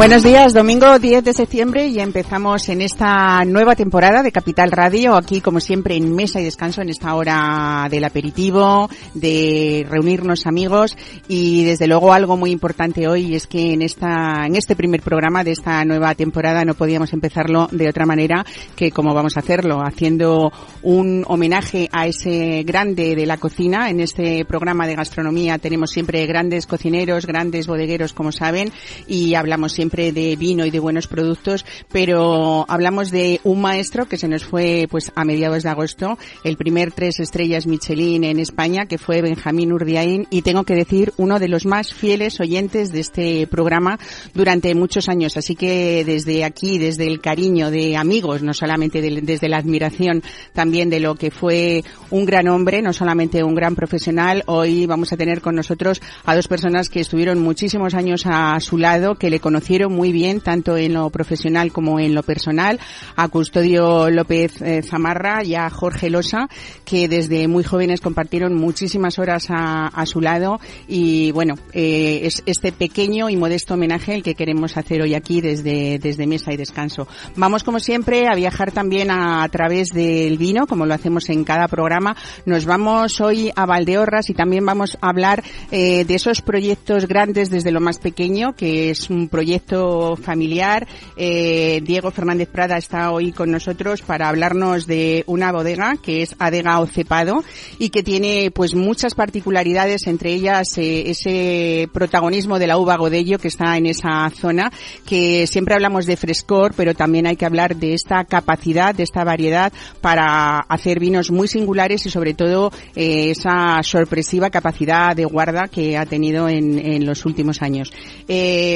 Buenos días, domingo 10 de septiembre y empezamos en esta nueva temporada de Capital Radio, aquí como siempre en mesa y descanso en esta hora del aperitivo, de reunirnos amigos y desde luego algo muy importante hoy es que en esta en este primer programa de esta nueva temporada no podíamos empezarlo de otra manera que como vamos a hacerlo, haciendo un homenaje a ese grande de la cocina. En este programa de gastronomía tenemos siempre grandes cocineros, grandes bodegueros, como saben, y hablamos siempre de vino y de buenos productos, pero hablamos de un maestro que se nos fue pues a mediados de agosto, el primer tres estrellas Michelin en España, que fue Benjamín Urdiain, y tengo que decir uno de los más fieles oyentes de este programa durante muchos años. Así que desde aquí, desde el cariño de amigos, no solamente desde la admiración también de lo que fue un gran hombre, no solamente un gran profesional, hoy vamos a tener con nosotros a dos personas que estuvieron muchísimos años a su lado, que le conocieron muy bien, tanto en lo profesional como en lo personal, a Custodio López eh, Zamarra y a Jorge Losa, que desde muy jóvenes compartieron muchísimas horas a, su lado y bueno, eh, es este pequeño y modesto homenaje el que queremos hacer hoy aquí desde, desde Mesa y Descanso. Vamos como siempre a viajar también a, través del vino, como lo hacemos en cada programa. Nos vamos hoy a Valdeorras y también vamos a hablar eh, de esos proyectos grandes desde lo más pequeño, que es un proyecto familiar. Eh, Diego Fernández Prada está hoy con nosotros para hablarnos de una bodega que es Adega Ocepado y que tiene pues muchas particularidades, entre ellas eh, ese protagonismo de la uva Godello que está en esa zona, que siempre hablamos de frescor, pero también hay que hablar de esta capacidad, de esta variedad para hacer vinos muy singulares y sobre todo eh, esa sorpresiva capacidad de guarda que ha tenido en, en los últimos años.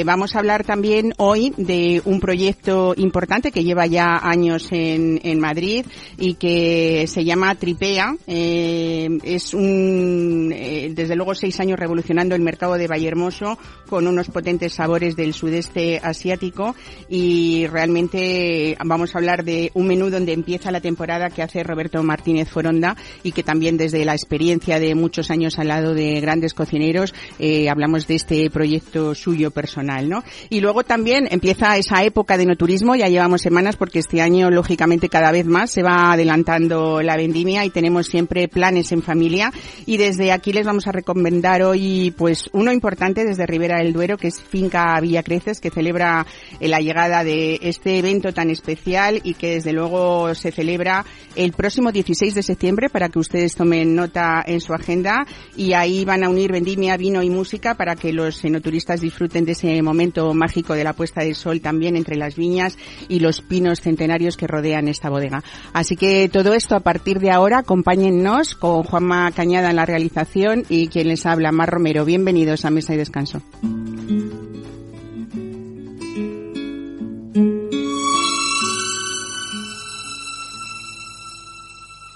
vamos a hablar también también hoy de un proyecto importante que lleva ya años en, en Madrid y que se llama Tripea. Eh, es un, eh, desde luego, seis años revolucionando el mercado de Vallehermoso con unos potentes sabores del sudeste asiático y realmente vamos a hablar de un menú donde empieza la temporada que hace Roberto Martínez Foronda y que también desde la experiencia de muchos años al lado de grandes cocineros eh, hablamos de este proyecto suyo personal, ¿no? Y luego también empieza esa época de no turismo, ya llevamos semanas porque este año lógicamente cada vez más se va adelantando la vendimia y tenemos siempre planes en familia. Y desde aquí les vamos a recomendar hoy pues uno importante desde Ribera del Duero que es Finca Villa Creces que celebra la llegada de este evento tan especial y que desde luego se celebra el próximo 16 de septiembre para que ustedes tomen nota en su agenda. Y ahí van a unir vendimia, vino y música para que los enoturistas disfruten de ese momento de la puesta del sol también entre las viñas y los pinos centenarios que rodean esta bodega. Así que todo esto a partir de ahora, acompáñennos con Juanma Cañada en la realización y quien les habla, Mar Romero. Bienvenidos a Mesa y Descanso.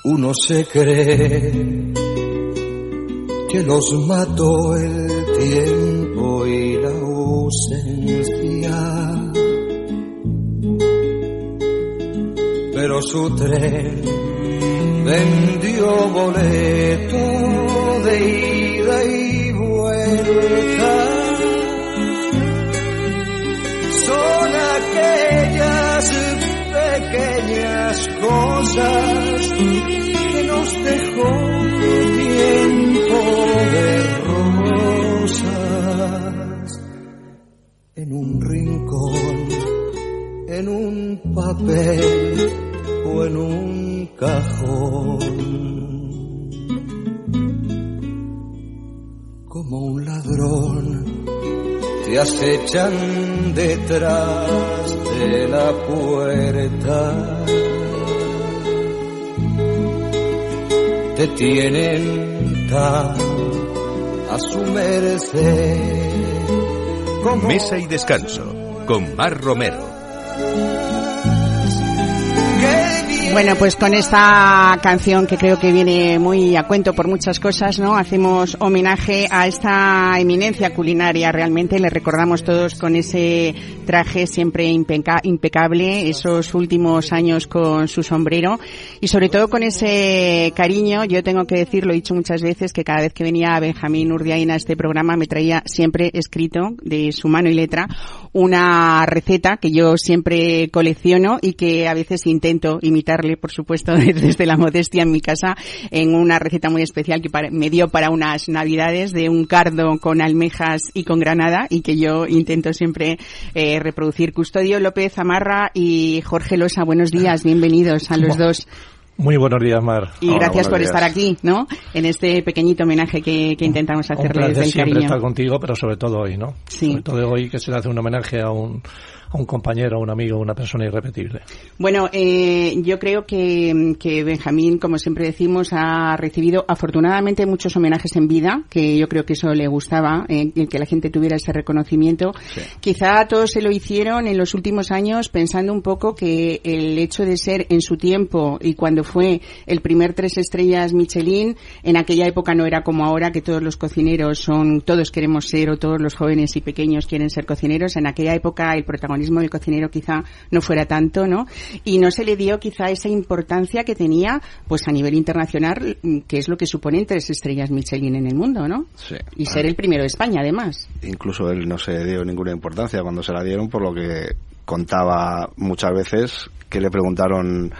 Uno se cree que los mató el tiempo y la ausencia. Pero su tren vendió boleto de ida y vuelta. Son aquellas pequeñas cosas que nos dejó tiempo de en un rincón, en un papel Como un ladrón te acechan detrás de la puerta. Te tienen tan a su merced Mesa y descanso con Mar Romero. Bueno, pues con esta canción que creo que viene muy a cuento por muchas cosas, ¿no? Hacemos homenaje a esta eminencia culinaria. Realmente le recordamos todos con ese traje siempre impecable, esos últimos años con su sombrero y sobre todo con ese cariño. Yo tengo que decir, lo he dicho muchas veces, que cada vez que venía Benjamín Urdiaina a este programa me traía siempre escrito de su mano y letra una receta que yo siempre colecciono y que a veces intento imitarle, por supuesto, desde la modestia en mi casa, en una receta muy especial que me dio para unas navidades de un cardo con almejas y con granada y que yo intento siempre eh, reproducir. Custodio López Amarra y Jorge Losa, buenos días, bienvenidos a los dos. Muy buenos días, Mar. Y gracias por estar aquí, ¿no? En este pequeñito homenaje que, intentamos hacerle desde el siempre estar contigo, pero sobre todo hoy, ¿no? Sí. Sobre todo hoy que se le hace un homenaje a un a un compañero, a un amigo, una persona irrepetible. Bueno, eh, yo creo que, que, Benjamín, como siempre decimos, ha recibido afortunadamente muchos homenajes en vida, que yo creo que eso le gustaba, eh, que la gente tuviera ese reconocimiento. Quizá todos se lo hicieron en los últimos años pensando un poco que el hecho de ser en su tiempo y cuando fue el primer tres estrellas Michelin, en aquella época no era como ahora que todos los cocineros son, todos queremos ser o todos los jóvenes y pequeños quieren ser cocineros. En aquella época el protagonista del cocinero quizá no fuera tanto, ¿no? Y no se le dio quizá esa importancia que tenía, pues a nivel internacional, que es lo que suponen tres estrellas Michelin en el mundo, ¿no? Sí. Y ser el primero de España, además. Incluso él no se dio ninguna importancia cuando se la dieron, por lo que contaba muchas veces que le preguntaron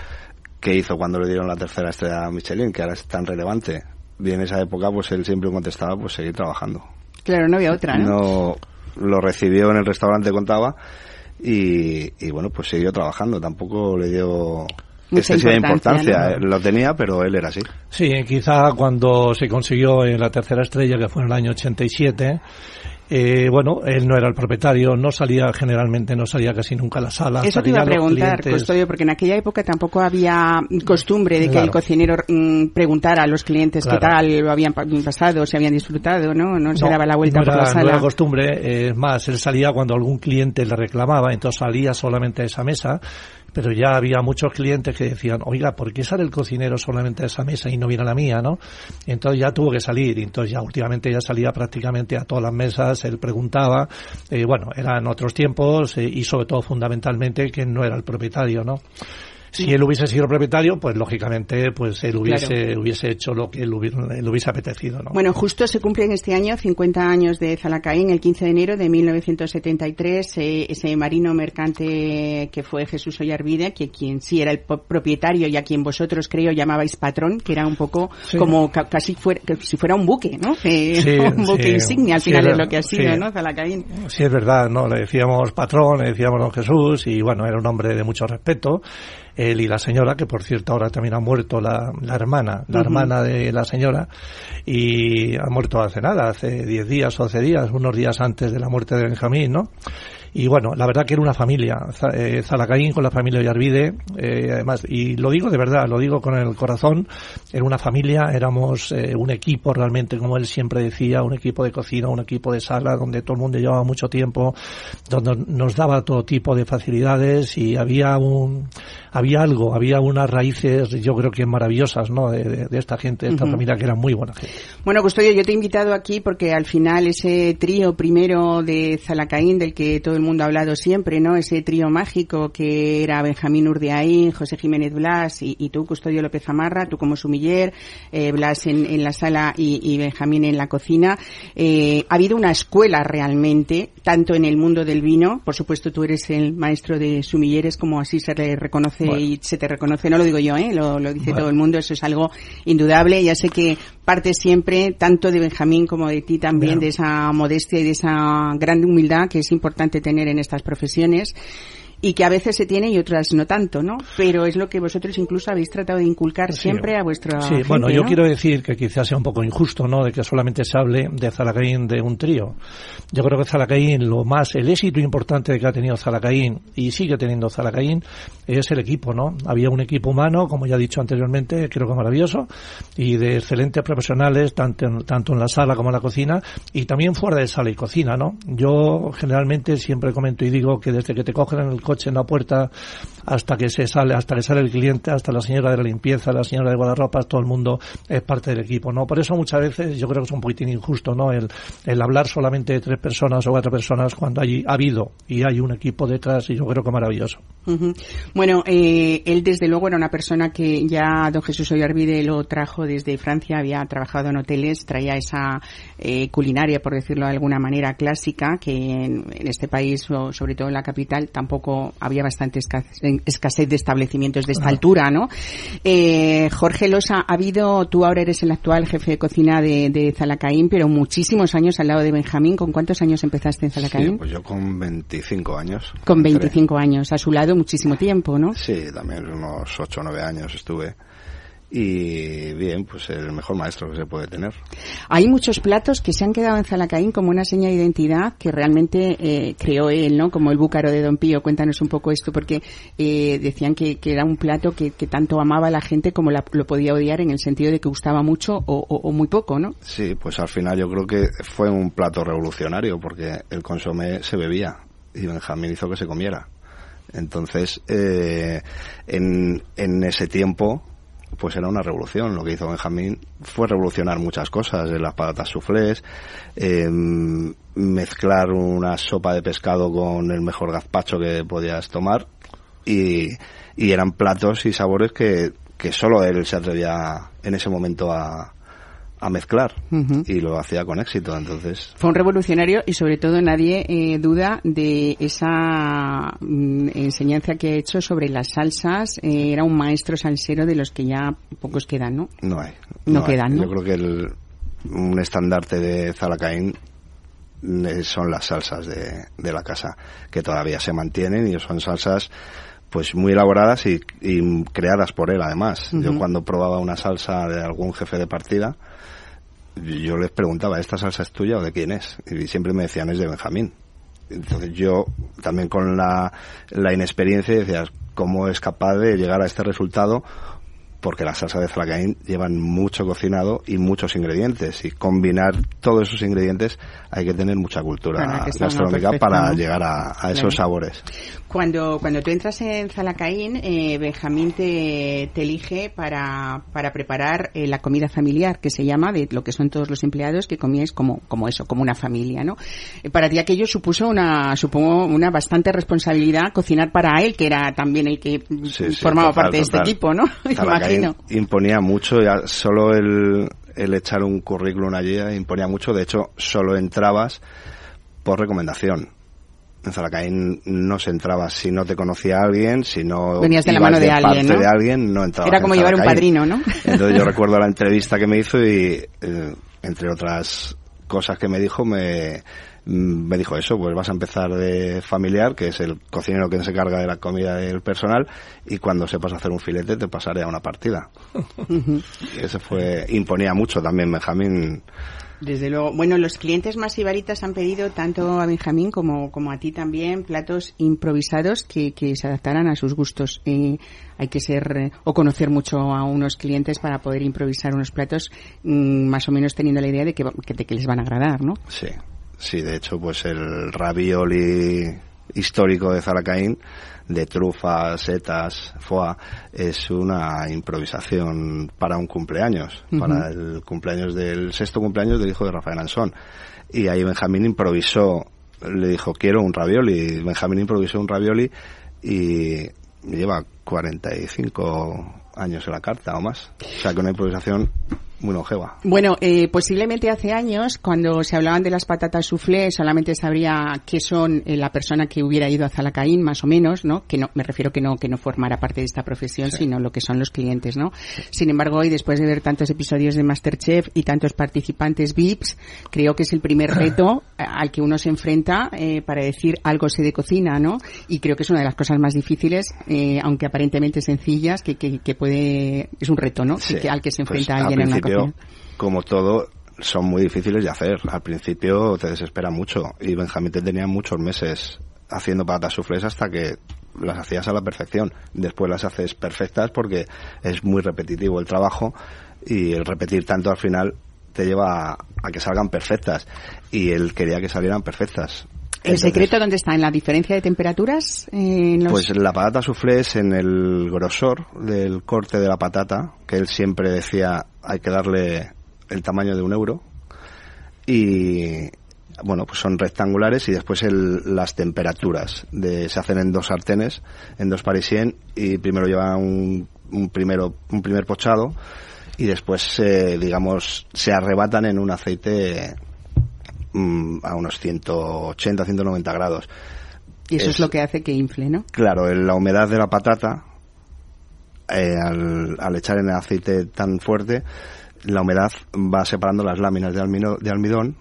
qué hizo cuando le dieron la tercera estrella Michelin, que ahora es tan relevante. Y en esa época, pues él siempre contestaba, pues seguir trabajando. Claro, no había otra, ¿no? No lo recibió en el restaurante, contaba, y, bueno, pues siguió trabajando, tampoco le dio excesiva importancia, lo tenía, pero él era así. Sí, quizá cuando se consiguió en la tercera estrella, que fue en el año 87, eh, bueno, él no era el propietario, no salía generalmente, no salía casi nunca a la sala. Eso te iba a preguntar, Custodio, porque en aquella época tampoco había costumbre de que el cocinero mm, preguntara a los clientes qué tal lo habían pasado, si habían disfrutado, ¿no? No se daba la vuelta por la sala. No era costumbre, es más, él salía cuando algún cliente le reclamaba, entonces salía solamente a esa mesa pero ya había muchos clientes que decían, oiga, ¿por qué sale el cocinero solamente a esa mesa y no viene a la mía, no? entonces ya tuvo que salir, entonces ya últimamente ya salía prácticamente a todas las mesas, él preguntaba, eh, bueno, eran otros tiempos eh, y sobre todo fundamentalmente que no era el propietario, ¿no? Si él hubiese sido propietario, pues lógicamente, pues él hubiese, hubiese hecho lo que él hubiese, hubiese apetecido, ¿no? Bueno, justo se cumplen este año 50 años de Zalacaín, el 15 de enero de 1973, eh, ese marino mercante que fue Jesús Ollarvide, que quien sí era el propietario y a quien vosotros creo llamabais patrón, que era un poco como casi fuera, si fuera un buque, ¿no? un buque insignia al final es lo que ha sido, ¿no? Zalacaín. Sí, es verdad, ¿no? Le decíamos patrón, le decíamos don Jesús y bueno, era un hombre de mucho respeto él y la señora, que por cierto ahora también ha muerto la, la hermana, la hermana de la señora, y ha muerto hace nada, hace 10 días o 11 días, unos días antes de la muerte de Benjamín, ¿no? Y bueno, la verdad que era una familia, eh, Zalacaín con la familia Ollarvide, eh, además, y lo digo de verdad, lo digo con el corazón, era una familia, éramos eh, un equipo realmente, como él siempre decía, un equipo de cocina, un equipo de sala, donde todo el mundo llevaba mucho tiempo, donde nos daba todo tipo de facilidades y había un, había algo, había unas raíces, yo creo que maravillosas, ¿no? De, esta gente, de esta familia que era muy buena gente. Bueno, Custodio, yo te he invitado aquí porque al final ese trío primero de Zalacaín, del que todo el mundo ha hablado siempre, ¿no? Ese trío mágico que era Benjamín Urdiaín, José Jiménez Blas y, tú, Custodio López Amarra, tú como sumiller, eh, Blas en, la sala y, Benjamín en la cocina. Eh, ha habido una escuela realmente, tanto en el mundo del vino, por supuesto tú eres el maestro de sumilleres, como así se le reconoce y se te reconoce, no lo digo yo, ¿eh? lo, dice todo el mundo, eso es algo indudable. Ya sé que parte siempre, tanto de Benjamín como de ti también, de esa modestia y de esa gran humildad que es importante tener en estas profesiones y que a veces se tiene y otras no tanto, ¿no? Pero es lo que vosotros incluso habéis tratado de inculcar siempre a vuestra Sí, bueno, yo quiero decir que quizás sea un poco injusto, ¿no? De que solamente se hable de Zalacaín de un trío. Yo creo que Zalacaín, lo más, el éxito importante que ha tenido Zalacaín y sigue teniendo Zalacaín es el equipo, ¿no? Había un equipo humano, como ya he dicho anteriormente, creo que maravilloso, y de excelentes profesionales, tanto en, tanto en la sala como en la cocina, y también fuera de sala y cocina, ¿no? Yo generalmente siempre comento y digo que desde que te cogen en el coche en la puerta hasta que se sale, hasta que sale el cliente, hasta la señora de la limpieza, la señora de guardarropas, todo el mundo es parte del equipo, ¿no? Por eso muchas veces yo creo que es un poquitín injusto, ¿no? El, el hablar solamente de tres personas o cuatro personas cuando hay, ha habido y hay un equipo detrás y yo creo que maravilloso. Bueno, eh, él desde luego era una persona que ya don Jesús Ollarvide lo trajo desde Francia, había trabajado en hoteles, traía esa eh, culinaria, por decirlo de alguna manera, clásica, que en, este país, o sobre todo en la capital, tampoco había bastante escasez, de establecimientos de esta ah. altura, ¿no? Eh, Jorge Losa, ha habido, tú ahora eres el actual jefe de cocina de, de Zalacaín, pero muchísimos años al lado de Benjamín. ¿Con cuántos años empezaste en Zalacaín? Sí, pues yo con 25 años. Con 25 años, a su lado muchísimo tiempo, ¿no? Sí, también unos 8 o 9 años estuve y bien, pues el mejor maestro que se puede tener. Hay muchos platos que se han quedado en Zalacaín como una seña de identidad que realmente eh, creó él, ¿no? Como el búcaro de Don Pío. Cuéntanos un poco esto, porque eh, decían que, era un plato que, tanto amaba la gente como lo podía odiar en el sentido de que gustaba mucho o, muy poco, ¿no? Sí, pues al final yo creo que fue un plato revolucionario porque el consomé se bebía y Benjamín hizo que se comiera. Entonces, eh, en, en ese tiempo pues era una revolución. Lo que hizo Benjamín fue revolucionar muchas cosas, las patatas soufflés, em, mezclar una sopa de pescado con el mejor gazpacho que podías tomar y, y eran platos y sabores que, que solo él se atrevía en ese momento a, a mezclar. Y lo hacía con éxito entonces. Fue un revolucionario y sobre todo nadie eh, duda de esa mm, enseñanza que ha hecho sobre las salsas. Eh, era un maestro salsero de los que ya pocos quedan no no hay. No, quedan ¿no? yo creo que el, un estandarte de Zalacaín eh, son las salsas de, de la casa que todavía se mantienen y son salsas pues muy elaboradas y, creadas por él además. Yo cuando probaba una salsa de algún jefe de partida, yo les preguntaba, ¿esta salsa es tuya o de quién es? Y siempre me decían, es de Benjamín. Entonces yo también con la, la inexperiencia decía, ¿cómo es capaz de llegar a este resultado? Porque la salsa de flacaín llevan mucho cocinado y muchos ingredientes. Y combinar todos esos ingredientes hay que tener mucha cultura gastronómica para llegar a, esos sabores. Cuando, cuando tú entras en Zalacaín, eh, Benjamín te, te, elige para, para preparar eh, la comida familiar, que se llama, de lo que son todos los empleados, que comíais como, como eso, como una familia, ¿no? Eh, para ti aquello supuso una, supongo, una bastante responsabilidad cocinar para él, que era también el que formaba parte de este equipo, ¿no? Imagino. Imponía mucho, ya solo el, el echar un currículum allí imponía mucho, de hecho, solo entrabas por recomendación en Zalacaín no se entraba si no te conocía alguien, si no venías de la mano de, alguien, ¿no? de alguien, no. Era como llevar un padrino, ¿no? Entonces yo recuerdo la entrevista que me hizo y eh, entre otras cosas que me dijo me me dijo eso, pues vas a empezar de familiar, que es el cocinero que se carga de la comida del personal, y cuando sepas hacer un filete te pasaré a una partida. y eso fue, imponía mucho también Benjamín desde luego. Bueno, los clientes más ibaritas han pedido tanto a Benjamín como, como a ti también platos improvisados que, que se adaptaran a sus gustos. Eh, hay que ser eh, o conocer mucho a unos clientes para poder improvisar unos platos mm, más o menos teniendo la idea de que, de que les van a agradar, ¿no? Sí, sí. De hecho, pues el ravioli histórico de Zaracaín de trufas, setas, foie, es una improvisación para un cumpleaños, para el cumpleaños del sexto cumpleaños del hijo de Rafael Ansón. Y ahí Benjamín improvisó, le dijo, quiero un ravioli. Benjamín improvisó un ravioli y lleva 45 años en la carta o más. O sea que una improvisación muy longeva. Bueno, eh, posiblemente hace años, cuando se hablaban de las patatas soufflé, solamente sabría qué son eh, la persona que hubiera ido a Zalacaín, más o menos, ¿no? Que no, me refiero que no, que no formara parte de esta profesión, sino lo que son los clientes, ¿no? Sin embargo, hoy, después de ver tantos episodios de Masterchef y tantos participantes VIPs, creo que es el primer reto al que uno se enfrenta eh, para decir algo sé de cocina, ¿no? Y creo que es una de las cosas más difíciles, eh, aunque aparentemente sencillas, que, que, que, puede, es un reto, ¿no? Que, al que se enfrenta pues, alguien en una como todo, son muy difíciles de hacer. Al principio te desespera mucho y Benjamín te tenía muchos meses haciendo patatas sufles hasta que las hacías a la perfección. Después las haces perfectas porque es muy repetitivo el trabajo y el repetir tanto al final te lleva a, a que salgan perfectas y él quería que salieran perfectas ¿El secreto dónde está? ¿En la diferencia de temperaturas? Pues la patata soufflé es en el grosor del corte de la patata, que él siempre decía hay que darle el tamaño de un euro. Y bueno, pues son rectangulares y después el, las temperaturas de, se hacen en dos sartenes, en dos parisien y primero lleva un, un, primero, un primer pochado y después, eh, digamos, se arrebatan en un aceite mm, a unos 180, 190 grados. Y eso es, lo que hace que infle, ¿no? Claro, la humedad de la patata, eh, al, al, echar en el aceite tan fuerte, la humedad va separando las láminas de, almino, de almidón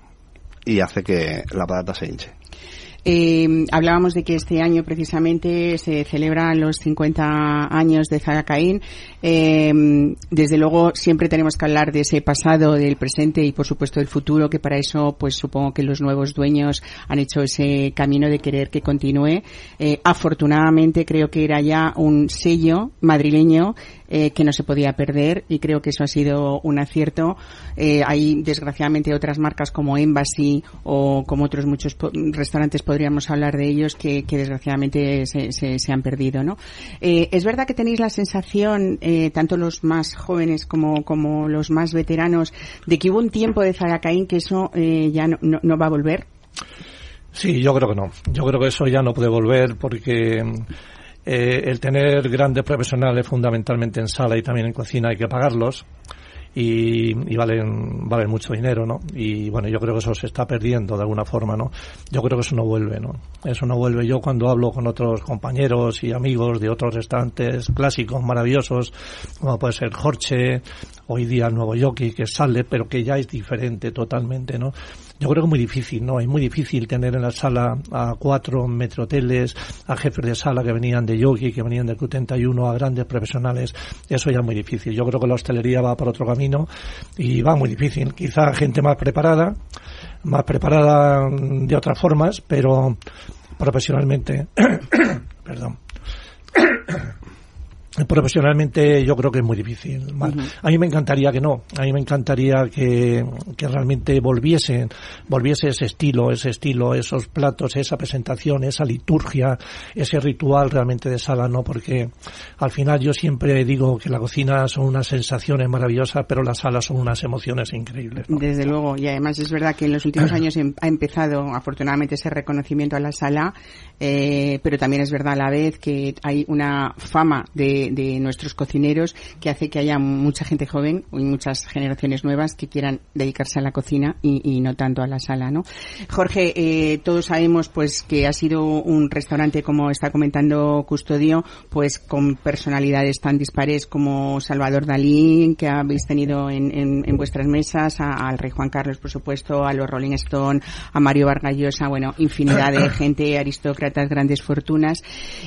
y hace que la patata se hinche. Eh, hablábamos de que este año precisamente se celebran los 50 años de Zagacaín. Eh, desde luego siempre tenemos que hablar de ese pasado, del presente y por supuesto del futuro, que para eso pues supongo que los nuevos dueños han hecho ese camino de querer que continúe. Eh, afortunadamente creo que era ya un sello madrileño eh, que no se podía perder y creo que eso ha sido un acierto. Eh, hay desgraciadamente otras marcas como Embassy o como otros muchos restaurantes podríamos hablar de ellos que, que desgraciadamente se, se, se, han perdido, ¿no? Eh, es verdad que tenéis la sensación, eh, tanto los más jóvenes como, como los más veteranos, de que hubo un tiempo de Zaracaín que eso eh, ya no, no, no va a volver. Sí, yo creo que no. Yo creo que eso ya no puede volver porque eh, el tener grandes profesionales fundamentalmente en sala y también en cocina hay que pagarlos y, y, valen, valen mucho dinero, ¿no? Y bueno, yo creo que eso se está perdiendo de alguna forma, ¿no? Yo creo que eso no vuelve, ¿no? Eso no vuelve. Yo cuando hablo con otros compañeros y amigos de otros restaurantes clásicos maravillosos, como puede ser Jorge, hoy día el nuevo Yoki que sale, pero que ya es diferente totalmente, ¿no? Yo creo que es muy difícil, ¿no? Es muy difícil tener en la sala a cuatro metroteles, a jefes de sala que venían de Yogi, que venían del Q31, a grandes profesionales. Eso ya es muy difícil. Yo creo que la hostelería va por otro camino y va muy difícil. Quizá gente más preparada, más preparada de otras formas, pero profesionalmente, perdón, profesionalmente yo creo que es muy difícil. Uh -huh. A mí me encantaría que no, a mí me encantaría que, que realmente volviesen, volviese ese estilo, ese estilo, esos platos, esa presentación, esa liturgia, ese ritual realmente de sala, ¿no? Porque al final yo siempre digo que la cocina son unas sensaciones maravillosas, pero las salas son unas emociones increíbles. ¿no? Desde luego, y además es verdad que en los últimos años ha empezado afortunadamente ese reconocimiento a la sala, eh, pero también es verdad a la vez que hay una fama de, de, nuestros cocineros que hace que haya mucha gente joven y muchas generaciones nuevas que quieran dedicarse a la cocina y, y no tanto a la sala, ¿no? Jorge, eh, todos sabemos pues que ha sido un restaurante, como está comentando Custodio, pues con personalidades tan dispares como Salvador Dalí, que habéis tenido en, en, en vuestras mesas, a, al Rey Juan Carlos, por supuesto, a los Rolling Stone, a Mario Vargas Llosa, bueno, infinidad de gente, aristócratas, grandes fortunas.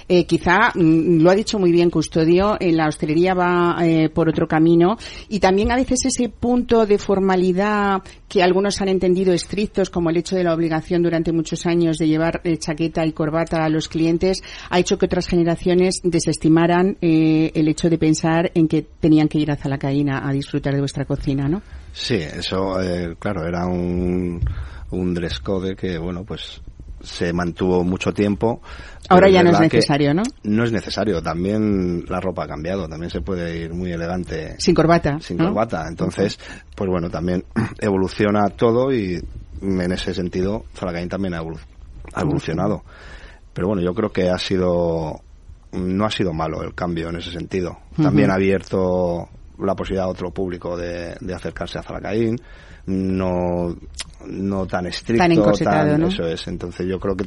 Eh, quizá, mm, lo ha dicho muy bien Custodio, en la hostelería va eh, por otro camino y también a veces ese punto de formalidad que algunos han entendido estrictos como el hecho de la obligación durante muchos años de llevar eh, chaqueta y corbata a los clientes ha hecho que otras generaciones desestimaran eh, el hecho de pensar en que tenían que ir a Zalacaína a disfrutar de vuestra cocina, ¿no? Sí, eso, eh, claro, era un, un dress code que, bueno, pues se mantuvo mucho tiempo. Ahora ya no es necesario, ¿no? No es necesario. También la ropa ha cambiado. También se puede ir muy elegante. Sin corbata. Sin ¿no? corbata. Entonces, pues bueno, también evoluciona todo y en ese sentido Zalagain también ha evolucionado. Pero bueno, yo creo que ha sido no ha sido malo el cambio en ese sentido. También uh -huh. ha abierto la posibilidad a otro público de, de acercarse a Zalacaín no no tan estricto tan, encosetado, tan ¿no? eso es entonces yo creo que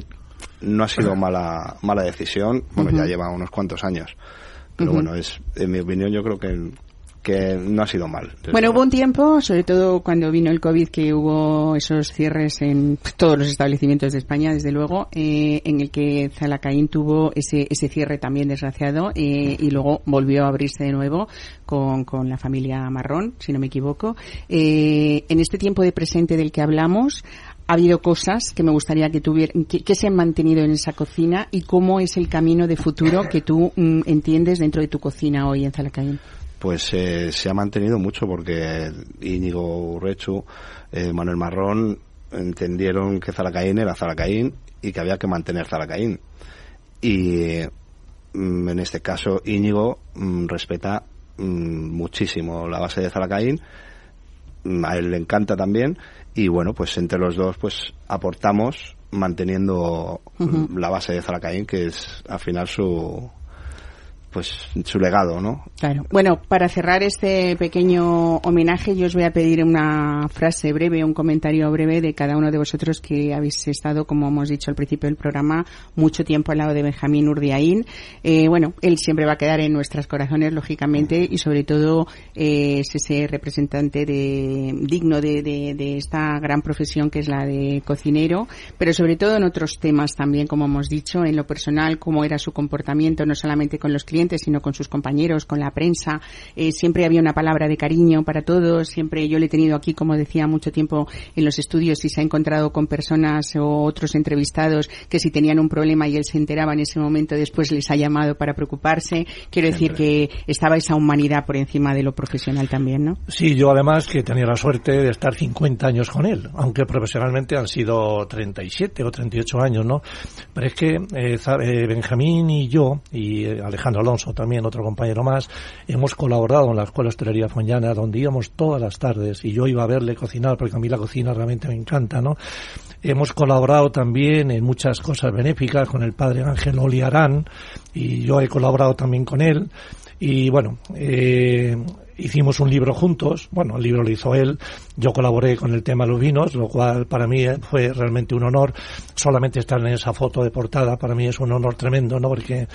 no ha sido mala mala decisión bueno uh -huh. ya lleva unos cuantos años pero uh -huh. bueno es en mi opinión yo creo que que no ha sido mal. Bueno, hubo un tiempo, sobre todo cuando vino el COVID, que hubo esos cierres en todos los establecimientos de España, desde luego, eh, en el que Zalacaín tuvo ese, ese cierre también desgraciado eh, y luego volvió a abrirse de nuevo con, con la familia Marrón, si no me equivoco. Eh, en este tiempo de presente del que hablamos, ha habido cosas que me gustaría que tuvieran, que, que, se han mantenido en esa cocina y cómo es el camino de futuro que tú mm, entiendes dentro de tu cocina hoy en Zalacaín pues eh, se ha mantenido mucho porque Íñigo Urrechu, eh, Manuel Marrón entendieron que Zalacaín era Zalacaín y que había que mantener Zalacaín. Y mm, en este caso Íñigo mm, respeta mm, muchísimo la base de Zalacaín, mm, a él le encanta también. Y bueno, pues entre los dos pues aportamos manteniendo la base de Zalacaín que es al final su pues su legado, ¿no? Claro. Bueno, para cerrar este pequeño homenaje, yo os voy a pedir una frase breve, un comentario breve de cada uno de vosotros que habéis estado, como hemos dicho al principio del programa, mucho tiempo al lado de Benjamín Urdiaín. Eh, bueno, él siempre va a quedar en nuestros corazones, lógicamente, y sobre todo eh, es ese representante de, digno de, de- de esta gran profesión que es la de cocinero, pero sobre todo en otros temas también, como hemos dicho, en lo personal, cómo era su comportamiento, no solamente con los clientes, sino con sus compañeros, con la prensa. Eh, siempre había una palabra de cariño para todos. Siempre yo le he tenido aquí, como decía, mucho tiempo en los estudios y se ha encontrado con personas o otros entrevistados que si tenían un problema y él se enteraba en ese momento, después les ha llamado para preocuparse. Quiero decir que estaba esa humanidad por encima de lo profesional también, ¿no? Sí, yo además que tenía la suerte de estar 50 años con él, aunque profesionalmente han sido 37 o 38 años, ¿no? Pero es que eh, eh, Benjamín y yo, y Alejandro Alonso también, otro compañero más, hemos colaborado en la Escuela Hostelería Foñana, donde íbamos todas las tardes, y yo iba a verle cocinar, porque a mí la cocina realmente me encanta, ¿no? Hemos colaborado también en muchas cosas benéficas con el padre Ángel Oliarán, y yo he colaborado también con él, y bueno, eh, hicimos un libro juntos, bueno, el libro lo hizo él, yo colaboré con el tema de los vinos, lo cual para mí eh, fue realmente un honor, solamente estar en esa foto de portada, para mí es un honor tremendo, ¿no? Porque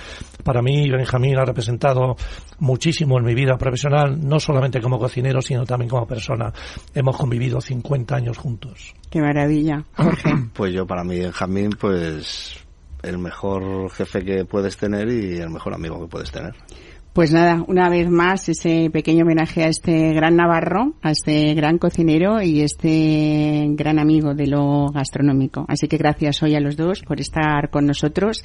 para mí Benjamín ha representado muchísimo en mi vida profesional, no solamente como cocinero, sino también como persona. Hemos convivido 50 años juntos. Qué maravilla, Jorge. Pues yo para mí Benjamín pues el mejor jefe que puedes tener y el mejor amigo que puedes tener. Pues nada, una vez más ese pequeño homenaje a este gran navarro, a este gran cocinero y este gran amigo de lo gastronómico. Así que gracias hoy a los dos por estar con nosotros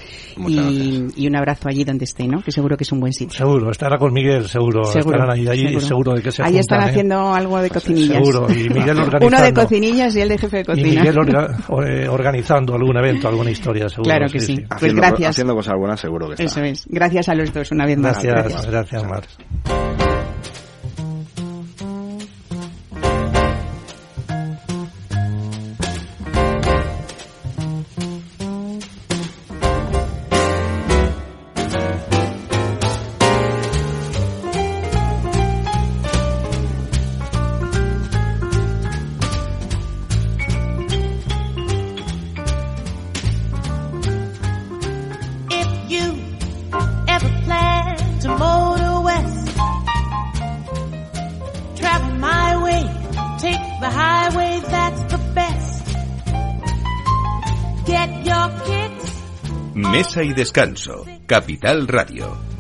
y, y un abrazo allí donde esté, ¿no? Que seguro que es un buen sitio. Seguro, estará con Miguel, seguro, Seguro, estarán ahí, ahí seguro. seguro. de que se Ahí están ¿eh? haciendo algo de cocinillas. Seguro, y Miguel organizando. Uno de cocinillas y el de jefe de Y cocina. Miguel orga- eh, organizando algún evento, alguna historia, seguro. Claro que sí. Pues Haciendo, gracias. haciendo cosas buenas seguro que está. Eso es. Gracias a los dos una vez más. Gracias, gracias, Mar. If Y descanso. Capital Radio.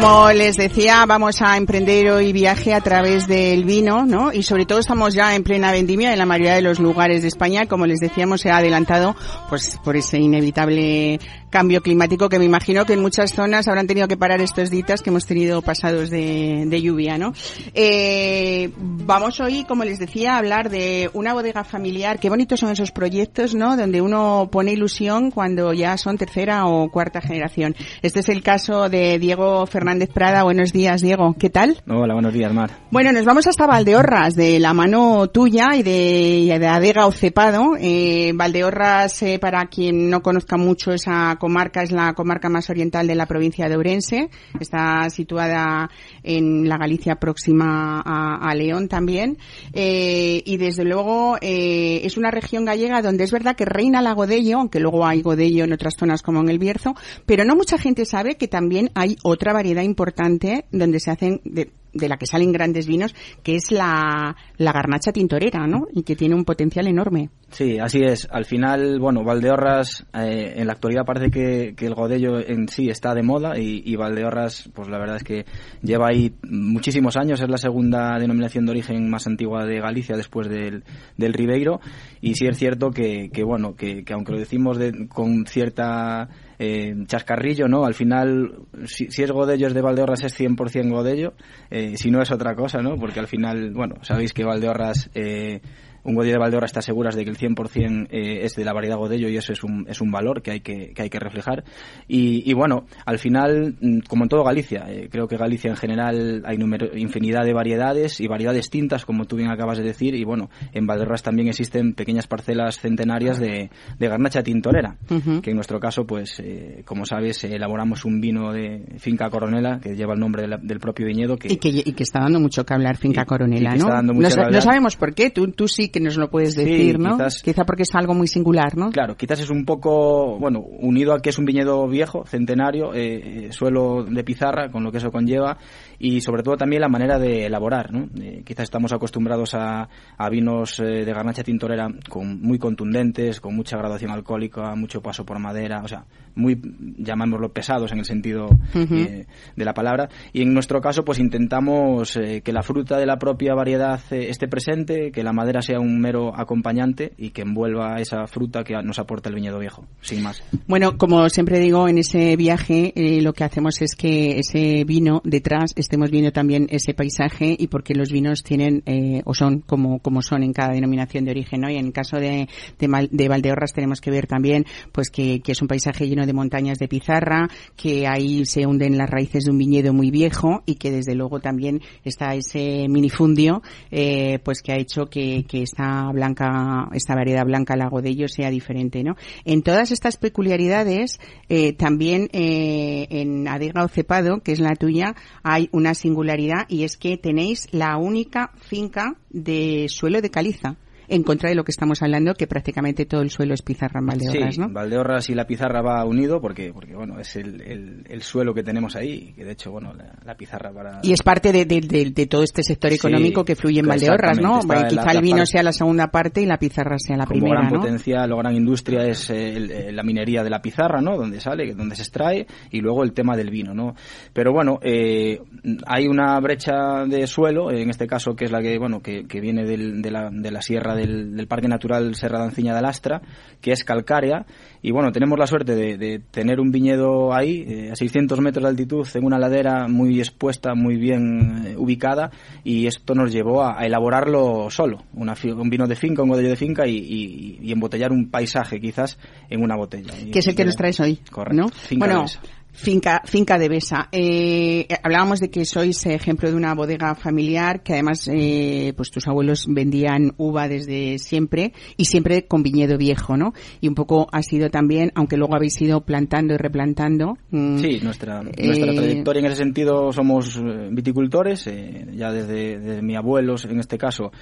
Como les decía, vamos a emprender hoy viaje a través del vino, ¿no? Y sobre todo estamos ya en plena vendimia en la mayoría de los lugares de España. Como les decíamos, se ha adelantado pues por ese inevitable cambio climático que me imagino que en muchas zonas habrán tenido que parar estos días que hemos tenido pasados de, de lluvia, ¿no? Eh, vamos hoy, como les decía, a hablar de una bodega familiar. Qué bonitos son esos proyectos, ¿no? Donde uno pone ilusión cuando ya son tercera o cuarta generación. Este es el caso de Diego Diego Prada. Buenos días, Diego. ¿Qué tal? Hola, buenos días, Mar. Bueno, nos vamos hasta Valdeorras, de la mano tuya y de, Adega Ocepado. Eh, Valdeorras, eh, para quien no conozca mucho esa comarca, es la comarca más oriental de la provincia de Ourense. Está situada en la Galicia próxima a, a León también. Eh, y desde luego eh, es una región gallega donde es verdad que reina la godello, aunque luego hay godello en otras zonas como en el Bierzo, pero no mucha gente sabe que también hay otra variedad importante donde se hacen de, de la que salen grandes vinos, que es la, la garnacha tintorera, ¿no? Y que tiene un potencial enorme. Sí, así es. Al final, bueno, Valdeorras, eh, en la actualidad parece que, que, el godello en sí está de moda y, y, Valdeorras, pues la verdad es que lleva ahí muchísimos años, es la segunda denominación de origen más antigua de Galicia después del, del Ribeiro y sí es cierto que, que bueno, que, que aunque lo decimos de, con cierta eh, chascarrillo, ¿no? Al final, si, si, es Godello es de Valdeorras es 100% Godello, eh, si no es otra cosa, ¿no? Porque al final, bueno, sabéis que Valdeorras... Eh, un Godello de Valdeorras está seguras de que el 100% eh, es de la variedad Godello y eso es un, es un valor que hay que, que hay que reflejar. Y, y, bueno, al final, mm, como en todo Galicia, eh, creo que Galicia en general hay infinidad de variedades y variedades tintas, como tú bien acabas de decir, y bueno, en Valdeorras también existen pequeñas parcelas centenarias de, de garnacha tintorera, uh -huh. que en nuestro caso, pues, eh, como sabes, elaboramos un vino de Finca Coronela, que lleva el nombre de la, del propio viñedo. Que, y, que, y que está dando mucho que hablar Finca y, Coronela, ¿no? No, no, sabemos por qué, tú, tú sí que nos lo puedes decir, sí, ¿no? Quizás, Quizá porque es algo muy singular, ¿no? Claro, quizás es un poco, bueno, unido a que es un viñedo viejo, centenario, eh, suelo de pizarra, con lo que eso conlleva, y sobre todo también la manera de elaborar, ¿no? Eh, quizás estamos acostumbrados a, a vinos eh, de garnacha tintorera con, muy contundentes, con mucha graduación alcohólica, mucho paso por madera, o sea, muy, llamámoslo pesados en el sentido uh -huh. de la palabra, y en nuestro caso pues intentamos que la fruta de la propia variedad esté presente, que la madera sea un mero acompañante y que envuelva esa fruta que nos aporta el viñedo viejo, sin más. Bueno, como siempre digo, en ese viaje eh, lo que hacemos es que ese vino detrás estemos viendo también ese paisaje y porque los vinos tienen eh, o son como, como son en cada denominación de origen, ¿no? Y en el caso de, de, de Valdeorras tenemos que ver también pues que, es un paisaje lleno de montañas de pizarra, que ahí se hunden las raíces de un viñedo muy viejo y que desde luego también está ese minifundio eh, pues que ha hecho que esta blanca, esta variedad blanca lago de ellos sea diferente, ¿no? En todas estas peculiaridades, eh, también eh, en Adega o Cepado, que es la tuya, hay una singularidad y es que tenéis la única finca de suelo de caliza en contra de lo que estamos hablando, que prácticamente todo el suelo es pizarra en Valdeorras, sí, ¿no? Valdeorras y la pizarra va unido porque, porque bueno, es el, el, el suelo que tenemos ahí, que de hecho, bueno, la, la pizarra para... Y es parte de, de, de, de todo este sector económico sí, que fluye en Valdeorras, ¿no? Quizá la, el vino sea la segunda parte y la pizarra sea la como primera, gran ¿no? potencia, la gran industria es el, la minería de la pizarra, ¿no? Donde sale, donde se extrae, y luego el tema del vino, ¿no? Pero bueno, eh, hay una brecha de suelo, en este caso, que es la que, bueno, que, que viene del, de, la, de la sierra del, del Parque Natural Serra de Anciña de Lastra, que es calcárea, y bueno, tenemos la suerte de, de tener un viñedo ahí, eh, a 600 metros de altitud, en una ladera muy expuesta, muy bien eh, ubicada, y esto nos llevó a, a elaborarlo solo, una, un vino de finca, un godello de finca, y, y, y, embotellar un paisaje quizás en una botella. Que es el que nos traes hoy, Correcto. bueno, Finca, finca de Besa. Eh, hablábamos de que sois ejemplo de una bodega familiar que además, eh, pues tus abuelos vendían uva desde siempre y siempre con viñedo viejo, ¿no? Y un poco ha sido también, aunque luego habéis ido plantando y replantando. Mmm, sí, nuestra, nuestra eh, trayectoria en ese sentido somos eh, viticultores, eh, ya desde, desde mi abuelos, en este caso,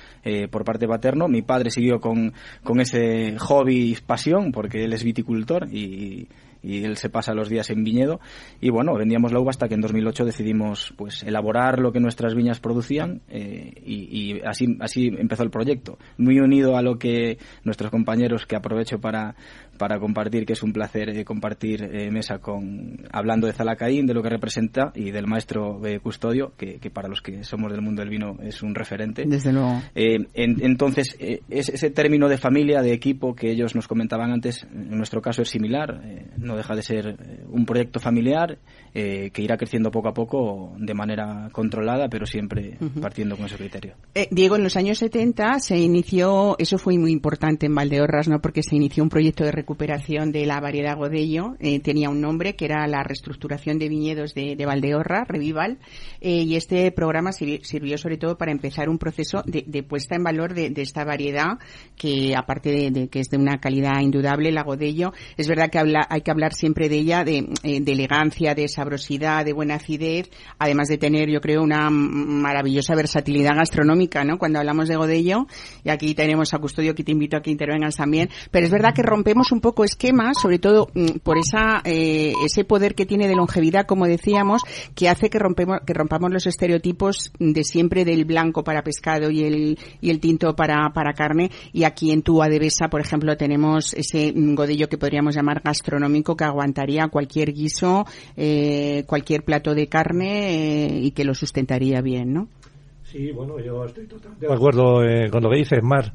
por parte paterno. Mi padre siguió con, con ese hobby y pasión porque él es viticultor y y él se pasa los días en viñedo. Y bueno vendíamos la uva hasta que en 2008 decidimos pues elaborar lo que nuestras viñas producían eh, y, y, así así empezó el proyecto. Muy unido a lo que nuestros compañeros que aprovecho para para compartir que es un placer eh, compartir eh, mesa con hablando de Zalacaín de lo que representa y del maestro eh, custodio que, que, para los que somos del mundo del vino es un referente desde luego en, entonces es ese término de familia de equipo que ellos nos comentaban antes en nuestro caso es similar no deja de ser un proyecto familiar eh, que irá creciendo poco a poco de manera controlada, pero siempre uh -huh. partiendo con ese criterio. Eh, Diego, en los años 70 se inició, eso fue muy importante en Valdeorras, ¿no? Porque se inició un proyecto de recuperación de la variedad Godello eh, tenía un nombre que era la reestructuración de viñedos de, de Valdeorra, Revival, eh, y este programa sirvi- sirvió sobre todo para empezar un proceso de, puesta en valor de, de esta variedad que aparte de, que es de una calidad indudable, la Godello, es verdad que habla- hay que hablar siempre de ella de, eh, elegancia, de sabrosidad, de buena acidez, además de tener yo creo una maravillosa versatilidad gastronómica, ¿no? Cuando hablamos de Godello, y aquí tenemos a Custodio que te invito a que intervengas también, pero es verdad que rompemos un poco esquemas, sobre todo mm, por esa eh, ese poder que tiene de longevidad, como decíamos, que hace que rompemos que rompamos los estereotipos de siempre del blanco para pescado y el y el tinto para para carne y aquí en tu Adevesa, por ejemplo, tenemos ese mm, Godello que podríamos llamar gastronómico que aguantaría cualquier guiso, eh, cualquier plato de carne eh, y que lo sustentaría bien, ¿no? Sí, bueno, yo estoy totalmente de acuerdo eh, con lo que dices, Mar.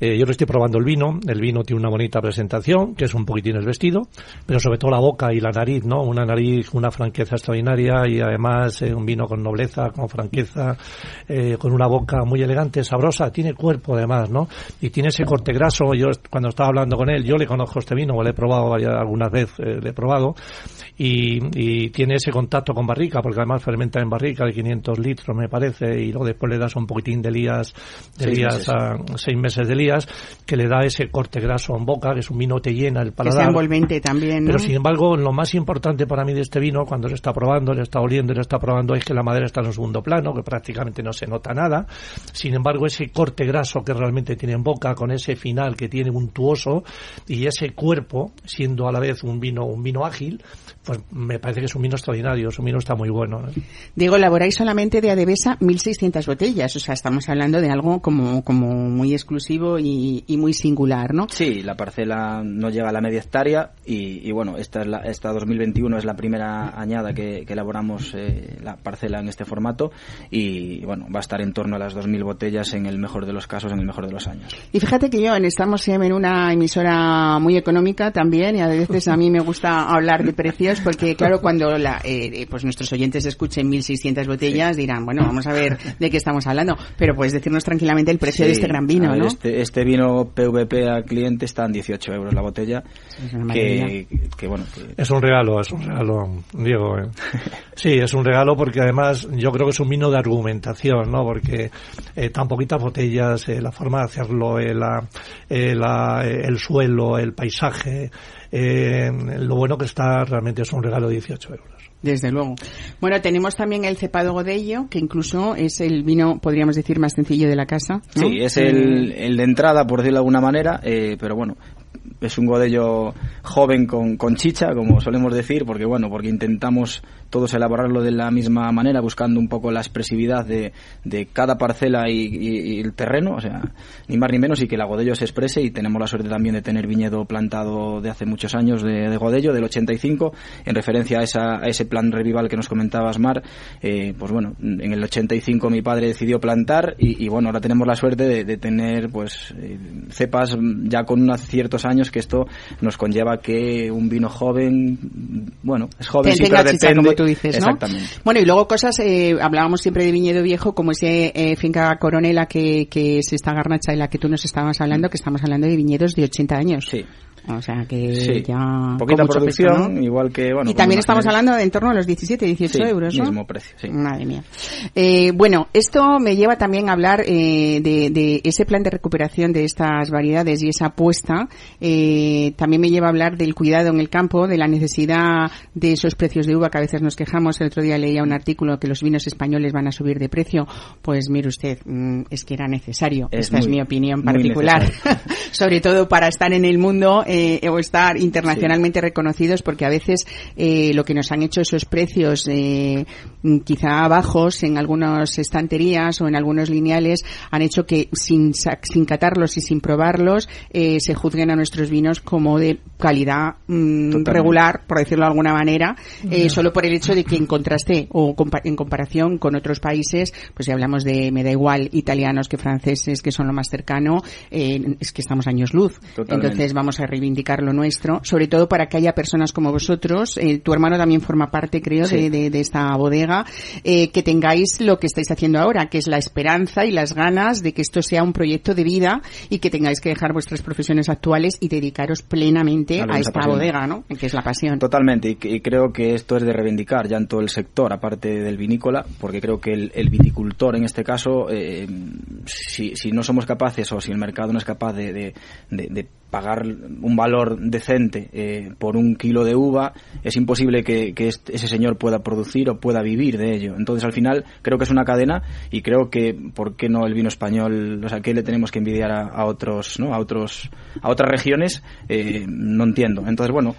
Eh, yo lo estoy probando el vino. El vino tiene una bonita presentación, que es un poquitín el vestido, pero sobre todo la boca y la nariz, ¿no? Una nariz, una franqueza extraordinaria y además eh, un vino con nobleza, con franqueza, eh, con una boca muy elegante, sabrosa. Tiene cuerpo además, ¿no? Y tiene ese corte graso. Yo cuando estaba hablando con él, yo le conozco este vino, lo he probado varias, algunas veces, eh, le he probado. Y, y tiene ese contacto con barrica, porque además fermenta en barrica de 500 litros, me parece, y luego después le das un poquitín de lías, de Seis lías meses. a seis meses de lías, que le da ese corte graso en boca, que es un vino te llena el Que paladar. envolvente también, ¿no? Pero sin embargo, lo más importante para mí de este vino, cuando se está probando, le está oliendo, le está probando, es que la madera está en un segundo plano, que prácticamente no se nota nada. Sin embargo, ese corte graso que realmente tiene en boca, con ese final que tiene untuoso y ese cuerpo, siendo a la vez un vino, un vino ágil, pues me parece que es un vino extraordinario, es un vino está muy bueno. ¿eh? Diego, elaboráis solamente de Adevesa 1.600 botellas, o sea, estamos hablando de algo como, como muy exclusivo y, y muy singular, ¿no? Sí, la parcela no llega a la media hectárea y, y bueno, esta, es la, esta 2021 es la primera añada que, que elaboramos eh, la parcela en este formato y bueno, va a estar en torno a las 2.000 botellas en el mejor de los casos, en el mejor de los años. Y fíjate que yo en- estamos en una emisora muy económica también y a veces a mí me gusta hablar de precios porque claro cuando la, eh, pues nuestros oyentes escuchen 1.600 botellas dirán bueno vamos a ver de qué estamos hablando pero puedes decirnos tranquilamente el precio de este gran vino, ver, ¿no? Este, este vino PVP al cliente está en 18 euros la botella. Que, que bueno, que Es un regalo, es un regalo, Diego. ¿eh? Sí, es un regalo porque además yo creo que es un vino de argumentación, ¿no? Porque eh, tan poquitas botellas, eh, la forma de hacerlo, eh, la, eh, la- eh, el suelo, el paisaje, eh, lo bueno que está realmente es un regalo de 18 euros. Desde luego. Bueno, tenemos también el cepado Godello, que incluso es el vino, podríamos decir, más sencillo de la casa. ¿no? Sí, es el, el de entrada, por decirlo de alguna manera, eh, pero bueno, es un godello joven con, con chicha, como solemos decir, porque bueno, porque intentamos todos elaborarlo de la misma manera, buscando un poco la expresividad de, de cada parcela y, y- y el terreno, o sea, ni más ni menos, y que la Godello se exprese, y tenemos la suerte también de tener viñedo plantado de hace muchos años de, de Godello, del 85, en referencia a, esa, a ese plan revival que nos comentabas, Mar, eh, pues bueno, en el 85 mi padre decidió plantar, y, y bueno, ahora tenemos la suerte de, de tener, pues, eh, cepas ya con unos ciertos años que esto nos conlleva que un vino joven, bueno, es joven, sí, pero chicha, depende. como tú dices. Bueno, y luego cosas, eh, hablábamos siempre de viñedo viejo, como ese eh, finca coronela que, que es esta garnacha de la que tú nos estabas hablando, que estamos hablando de viñedos de 80 años. Sí. O sea que Sí. ya... Poquita producción, peso, ¿no? igual que, bueno. y también estamos hablando de en torno a los 17, 18 Sí, euros, ¿no? mismo precio, sí. Madre mía. Eh, bueno, esto me lleva también a hablar eh, de, de ese plan de recuperación de estas variedades y esa apuesta. Eh, también me lleva a hablar del cuidado en el campo, de la necesidad de esos precios de uva que a veces nos quejamos. El otro día leía un artículo que los vinos españoles van a subir de precio. Pues mire usted, mm, es que era necesario. Es Esta es mi opinión particular. Sobre todo para estar en el mundo eh, o estar internacionalmente reconocidos porque a veces eh, lo que nos han hecho esos precios eh, quizá bajos en algunas estanterías o en algunos lineales han hecho que sin, sin catarlos y sin probarlos eh, se juzguen a nuestros vinos como de calidad mm, regular, por decirlo de alguna manera, eh, solo por el hecho de que en contraste o compa- en comparación con otros países, pues si hablamos de, me da igual, italianos que franceses, que son lo más cercano, eh, es que estamos años luz. Totalmente. Entonces vamos a reivindicar reivindicar lo nuestro, sobre todo para que haya personas como vosotros, eh, tu hermano también forma parte, creo, de, de- de esta bodega, eh, que tengáis lo que estáis haciendo ahora, que es la esperanza y las ganas de que esto sea un proyecto de vida y que tengáis que dejar vuestras profesiones actuales y dedicaros plenamente A a esta apasiona. bodega, ¿no? Que es la pasión. Totalmente, y, y creo que esto es de reivindicar ya en todo el sector, aparte del vinícola, porque creo que el, el viticultor en este caso, eh, si, si no somos capaces o si el mercado no es capaz de- de- de pagar un valor decente eh, por un kilo de uva, es imposible que, que ese señor pueda producir o pueda vivir de ello. Entonces, al final, creo que es una cadena y creo que, ¿por qué no el vino español? O sea, ¿qué le tenemos que envidiar a, otros, ¿no? A otros, a otras regiones? Eh, no entiendo. Entonces, bueno,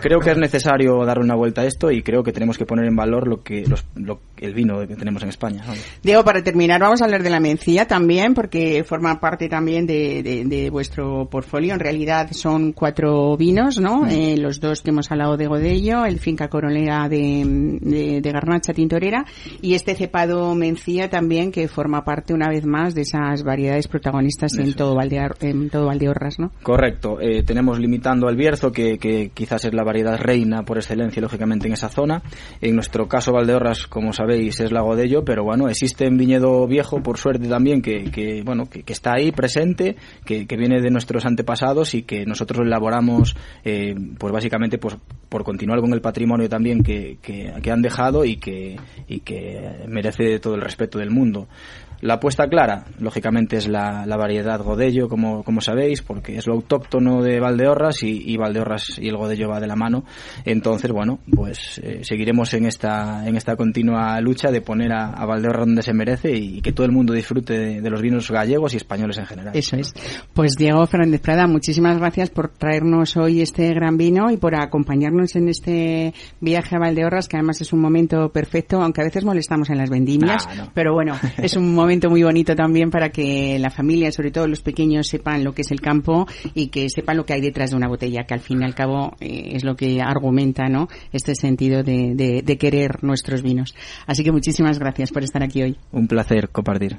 creo que es necesario darle una vuelta a esto y creo que tenemos que poner en valor lo que, los, lo- el vino que tenemos en España. Diego, para terminar, vamos a hablar de la mencía también, porque forma parte también de, vuestro portfolio. Realidad son cuatro vinos, ¿no? Eh, los dos que hemos hablado de Godello, el Finca Coronera de, de, de Garnacha Tintorera y este cepado mencía también, que forma parte una vez más de esas variedades protagonistas en todo, Valdear, en todo Valdeorras, ¿no? Correcto. Eh, tenemos limitando al Bierzo, que, que quizás es la variedad reina por excelencia, lógicamente, en esa zona. En nuestro caso, Valdeorras, como sabéis, es la Godello, pero bueno, existe en Viñedo Viejo, por suerte también, que, que, bueno, que, que está ahí presente, que, que viene de nuestros antepasados y que nosotros elaboramos, eh, pues básicamente, pues por continuar con el patrimonio también que, que, que han dejado y que, y que merece todo el respeto del mundo. La apuesta clara, lógicamente, es la, la variedad Godello, como, como sabéis, porque es lo autóctono de Valdeorras y, y Valdeorras y el Godello va de la mano. Entonces, bueno, pues eh, seguiremos en esta, en esta continua lucha de poner a, a Valdeorras donde se merece y, que todo el mundo disfrute de, de los vinos gallegos y españoles en general. Eso es. Pues Diego Fernández Prada, muchísimas gracias por traernos hoy este gran vino y por acompañarnos en este viaje a Valdeorras, que además es un momento perfecto, aunque a veces molestamos en las vendimias, Nah, no. pero bueno, es un momento muy bonito también para que la familia, sobre todo los pequeños, sepan lo que es el campo y que sepan lo que hay detrás de una botella, que al fin y al cabo eh, es lo que argumenta, ¿no? Este sentido de querer nuestros vinos. Así que muchísimas gracias por estar aquí hoy. Un placer compartir.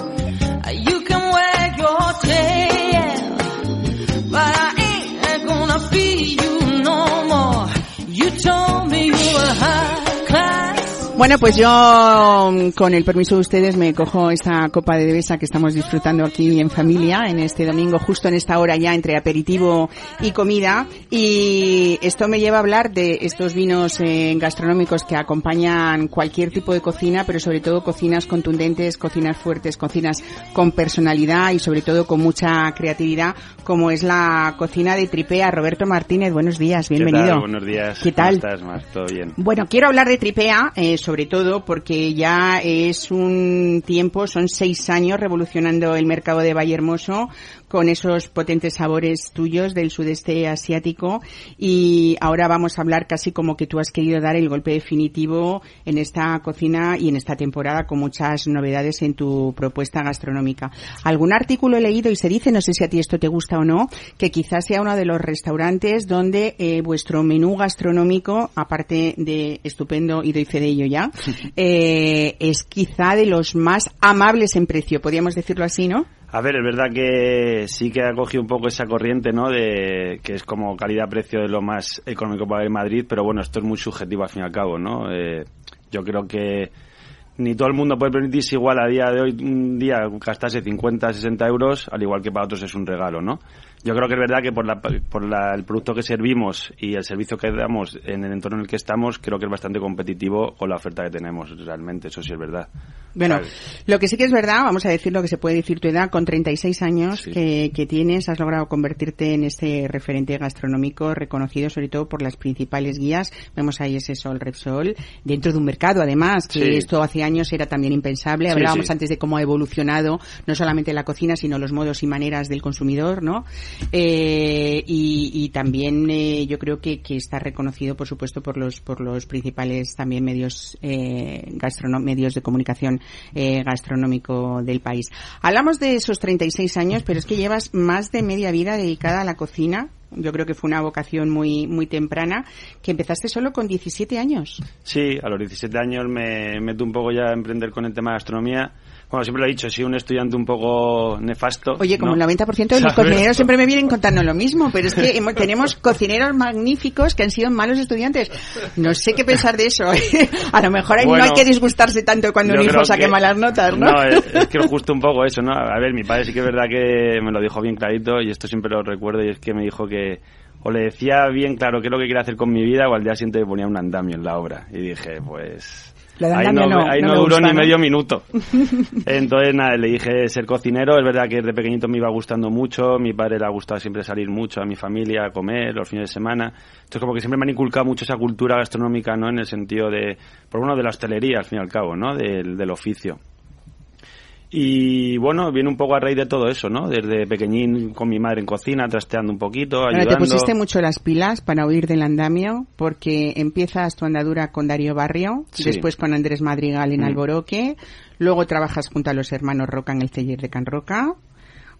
Bueno, pues yo, mm, con el permiso de ustedes, me cojo esta copa de Devesa que estamos disfrutando aquí en familia, en este domingo, justo en esta hora ya entre aperitivo y comida. Y esto me lleva a hablar de estos vinos eh, gastronómicos que acompañan cualquier tipo de cocina, pero sobre todo cocinas contundentes, cocinas fuertes, cocinas con personalidad y sobre todo con mucha creatividad, como es la cocina de Tripea. Roberto Martínez, buenos días, bienvenido. ¿Qué tal? Buenos días. ¿Qué tal? ¿Cómo estás, Mar? ¿Todo bien? Bueno, quiero hablar de Tripea, eh, sobre todo porque ya es un tiempo, son seis años revolucionando el mercado de Valle Hermoso con esos potentes sabores tuyos del sudeste asiático y ahora vamos a hablar casi como que tú has querido dar el golpe definitivo en esta cocina y en esta temporada con muchas novedades en tu propuesta gastronómica. Algún artículo he leído y se dice, no sé si a ti esto te gusta o no, que quizás sea uno de los restaurantes donde eh, vuestro menú gastronómico, aparte de estupendo y doy fe de ello ya, eh, es quizá de los más amables en precio, podríamos decirlo así, ¿no? A ver, es verdad que sí que ha cogido un poco esa corriente, ¿no? De que es como calidad-precio de lo más económico para a Madrid, pero bueno, esto es muy subjetivo al fin y al cabo, ¿no? Eh, yo creo que ni todo el mundo puede permitirse igual a día de hoy, un día gastarse 50, 60 euros, al igual que para otros es un regalo, ¿no? Yo creo que es verdad que por, la, por la, el producto que servimos y el servicio que damos en el entorno en el que estamos, creo que es bastante competitivo con la oferta que tenemos, realmente, eso sí es verdad. Bueno, ¿Sabes? lo que sí que es verdad, vamos a decir lo que se puede decir tu edad, con 36 años Sí. que, que tienes, has logrado convertirte en este referente gastronómico reconocido sobre todo por las principales guías. Vemos ahí ese Sol Repsol, dentro de un mercado además, que Sí. esto hace años era también impensable. Hablábamos sí. antes de cómo ha evolucionado no solamente la cocina, sino los modos y maneras del consumidor, ¿no? Eh, y, y también eh, yo creo que, que está reconocido, por supuesto, por los por los principales también medios eh, medios de comunicación eh, gastronómico del país. Hablamos de esos 36 años, pero es que llevas más de media vida dedicada a la cocina. Yo creo que fue una vocación muy muy temprana, que empezaste solo con 17 años. Sí, a los 17 años me meto un poco ya a emprender con el tema de gastronomía. Bueno, siempre lo he dicho, soy un estudiante un poco nefasto. Oye, como ¿no? el 90% de los cocineros siempre me vienen contando lo mismo, pero es que hemos- tenemos cocineros magníficos que han sido malos estudiantes. No sé qué pensar de eso. A lo mejor no hay que disgustarse tanto cuando un hijo saque que- malas notas, ¿no? No, es, es que justo un poco eso, ¿no? A ver, mi padre sí que es verdad que me lo dijo bien clarito y esto siempre lo recuerdo y es que me dijo que o le decía bien claro qué es lo que quiere hacer con mi vida o al día siguiente me ponía un andamio en la obra y dije, pues... Lo de ahí no, no, ahí no no me duró gusta, ni medio minuto. Entonces, nada, le dije ser cocinero. Es verdad que desde pequeñito me iba gustando mucho. Mi padre le ha gustado siempre salir mucho a mi familia a comer los fines de semana. Entonces, como que siempre me han inculcado mucho esa cultura gastronómica, ¿no? En el sentido de, por uno de la hostelería, al fin y al cabo, ¿no? Del, del oficio. Y bueno, viene un poco a raíz de todo eso, ¿no? Desde pequeñín con mi madre en cocina, trasteando un poquito, ayudando. te pusiste mucho las pilas para huir del andamio, porque empiezas tu andadura con Darío Barrio, Sí. después con Andrés Madrigal en Mm. Alboroque, luego trabajas junto a los hermanos Roca en el taller de Can Roca.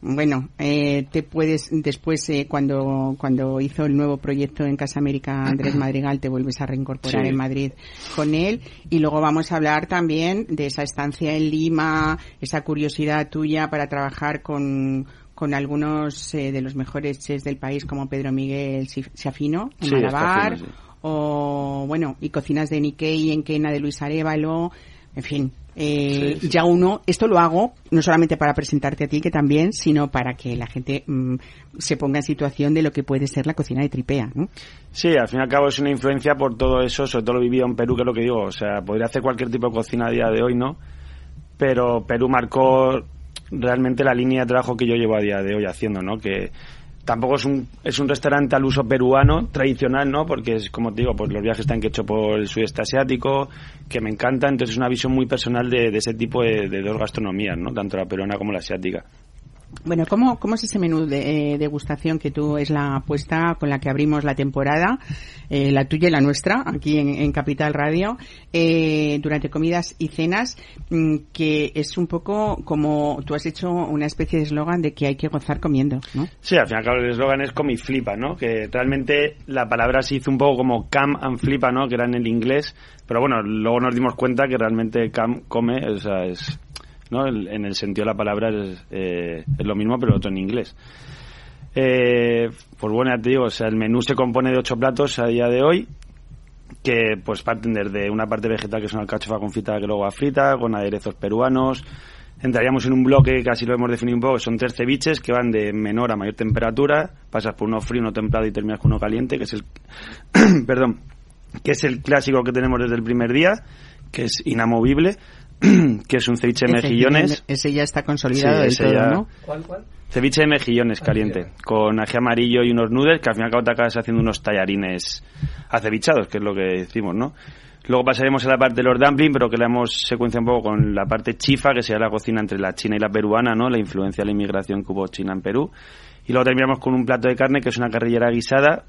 Bueno, eh, te puedes después eh, cuando cuando hizo el nuevo proyecto en Casa América Andrés Madrigal te vuelves a reincorporar Sí. en Madrid con él y luego vamos a hablar también de esa estancia en Lima, esa curiosidad tuya para trabajar con con algunos eh, de los mejores chefs del país como Pedro Miguel Siafino en Sí, Malabar sí. o bueno y cocinas de Nikkei en Quena de Luis Arevalo en fin eh, Sí, sí. ya uno esto lo hago no solamente para presentarte a ti que también sino para que la gente mm, se ponga en situación de lo que puede ser la cocina de tripea ¿no? Sí, al fin y al cabo es una influencia por todo eso, sobre todo lo vivido en Perú, que es lo que digo. O sea, podría hacer cualquier tipo de cocina a día de hoy, ¿no? Pero Perú marcó realmente la línea de trabajo que yo llevo a día de hoy haciendo, ¿no? Que tampoco es un, es un restaurante al uso peruano tradicional, ¿no? Porque es, como te digo, pues los viajes están que he hecho por el sudeste asiático, que me encanta, entonces es una visión muy personal de, de ese tipo de, de dos gastronomías, ¿no? Tanto la peruana como la asiática. Bueno, ¿cómo, es ese menú de eh, degustación que tú es la apuesta con la que abrimos la temporada, eh, la tuya y la nuestra, aquí en, Capital Radio, eh, durante comidas y cenas, mm, que es un poco como tú has hecho una especie de eslogan de que hay que gozar comiendo, ¿no? Sí, al fin y al cabo el eslogan es come y flipa, ¿no? Que realmente la palabra se hizo un poco como come and flipa, ¿no? Que era en el inglés, pero bueno, luego nos dimos cuenta que realmente come, come, o sea, es, ¿no? El- En el sentido de la palabra es, eh, es lo mismo, pero otro en inglés. Eh, pues bueno, ya te digo, o sea, el menú se compone de ocho platos a día de hoy, que pues parten desde una parte vegetal que es una alcachofa confitada que luego va frita, con aderezos peruanos. Entraríamos en un bloque que así lo hemos definido un poco, son tres ceviches que van de menor a mayor temperatura, pasas por uno frío, uno templado y terminas con uno caliente, que es el perdón, que es el clásico que tenemos desde el primer día, que es inamovible, que es un ceviche de Ese- mejillones. Ese ya está consolidado Sí, del ese todo, ya- ¿no? ¿Cuál, cuál? Ceviche de mejillones caliente, con ají amarillo y unos noodles, que al fin y al cabo te acabas haciendo unos tallarines acevichados, que es lo que decimos, ¿no? Luego pasaremos a la parte de los dumplings, pero que la hemos secuenciado un poco con la parte chifa, que sería la cocina entre la china y la peruana, ¿no? La influencia de la inmigración que hubo china en Perú. Y luego terminamos con un plato de carne, que es una carrillera guisada,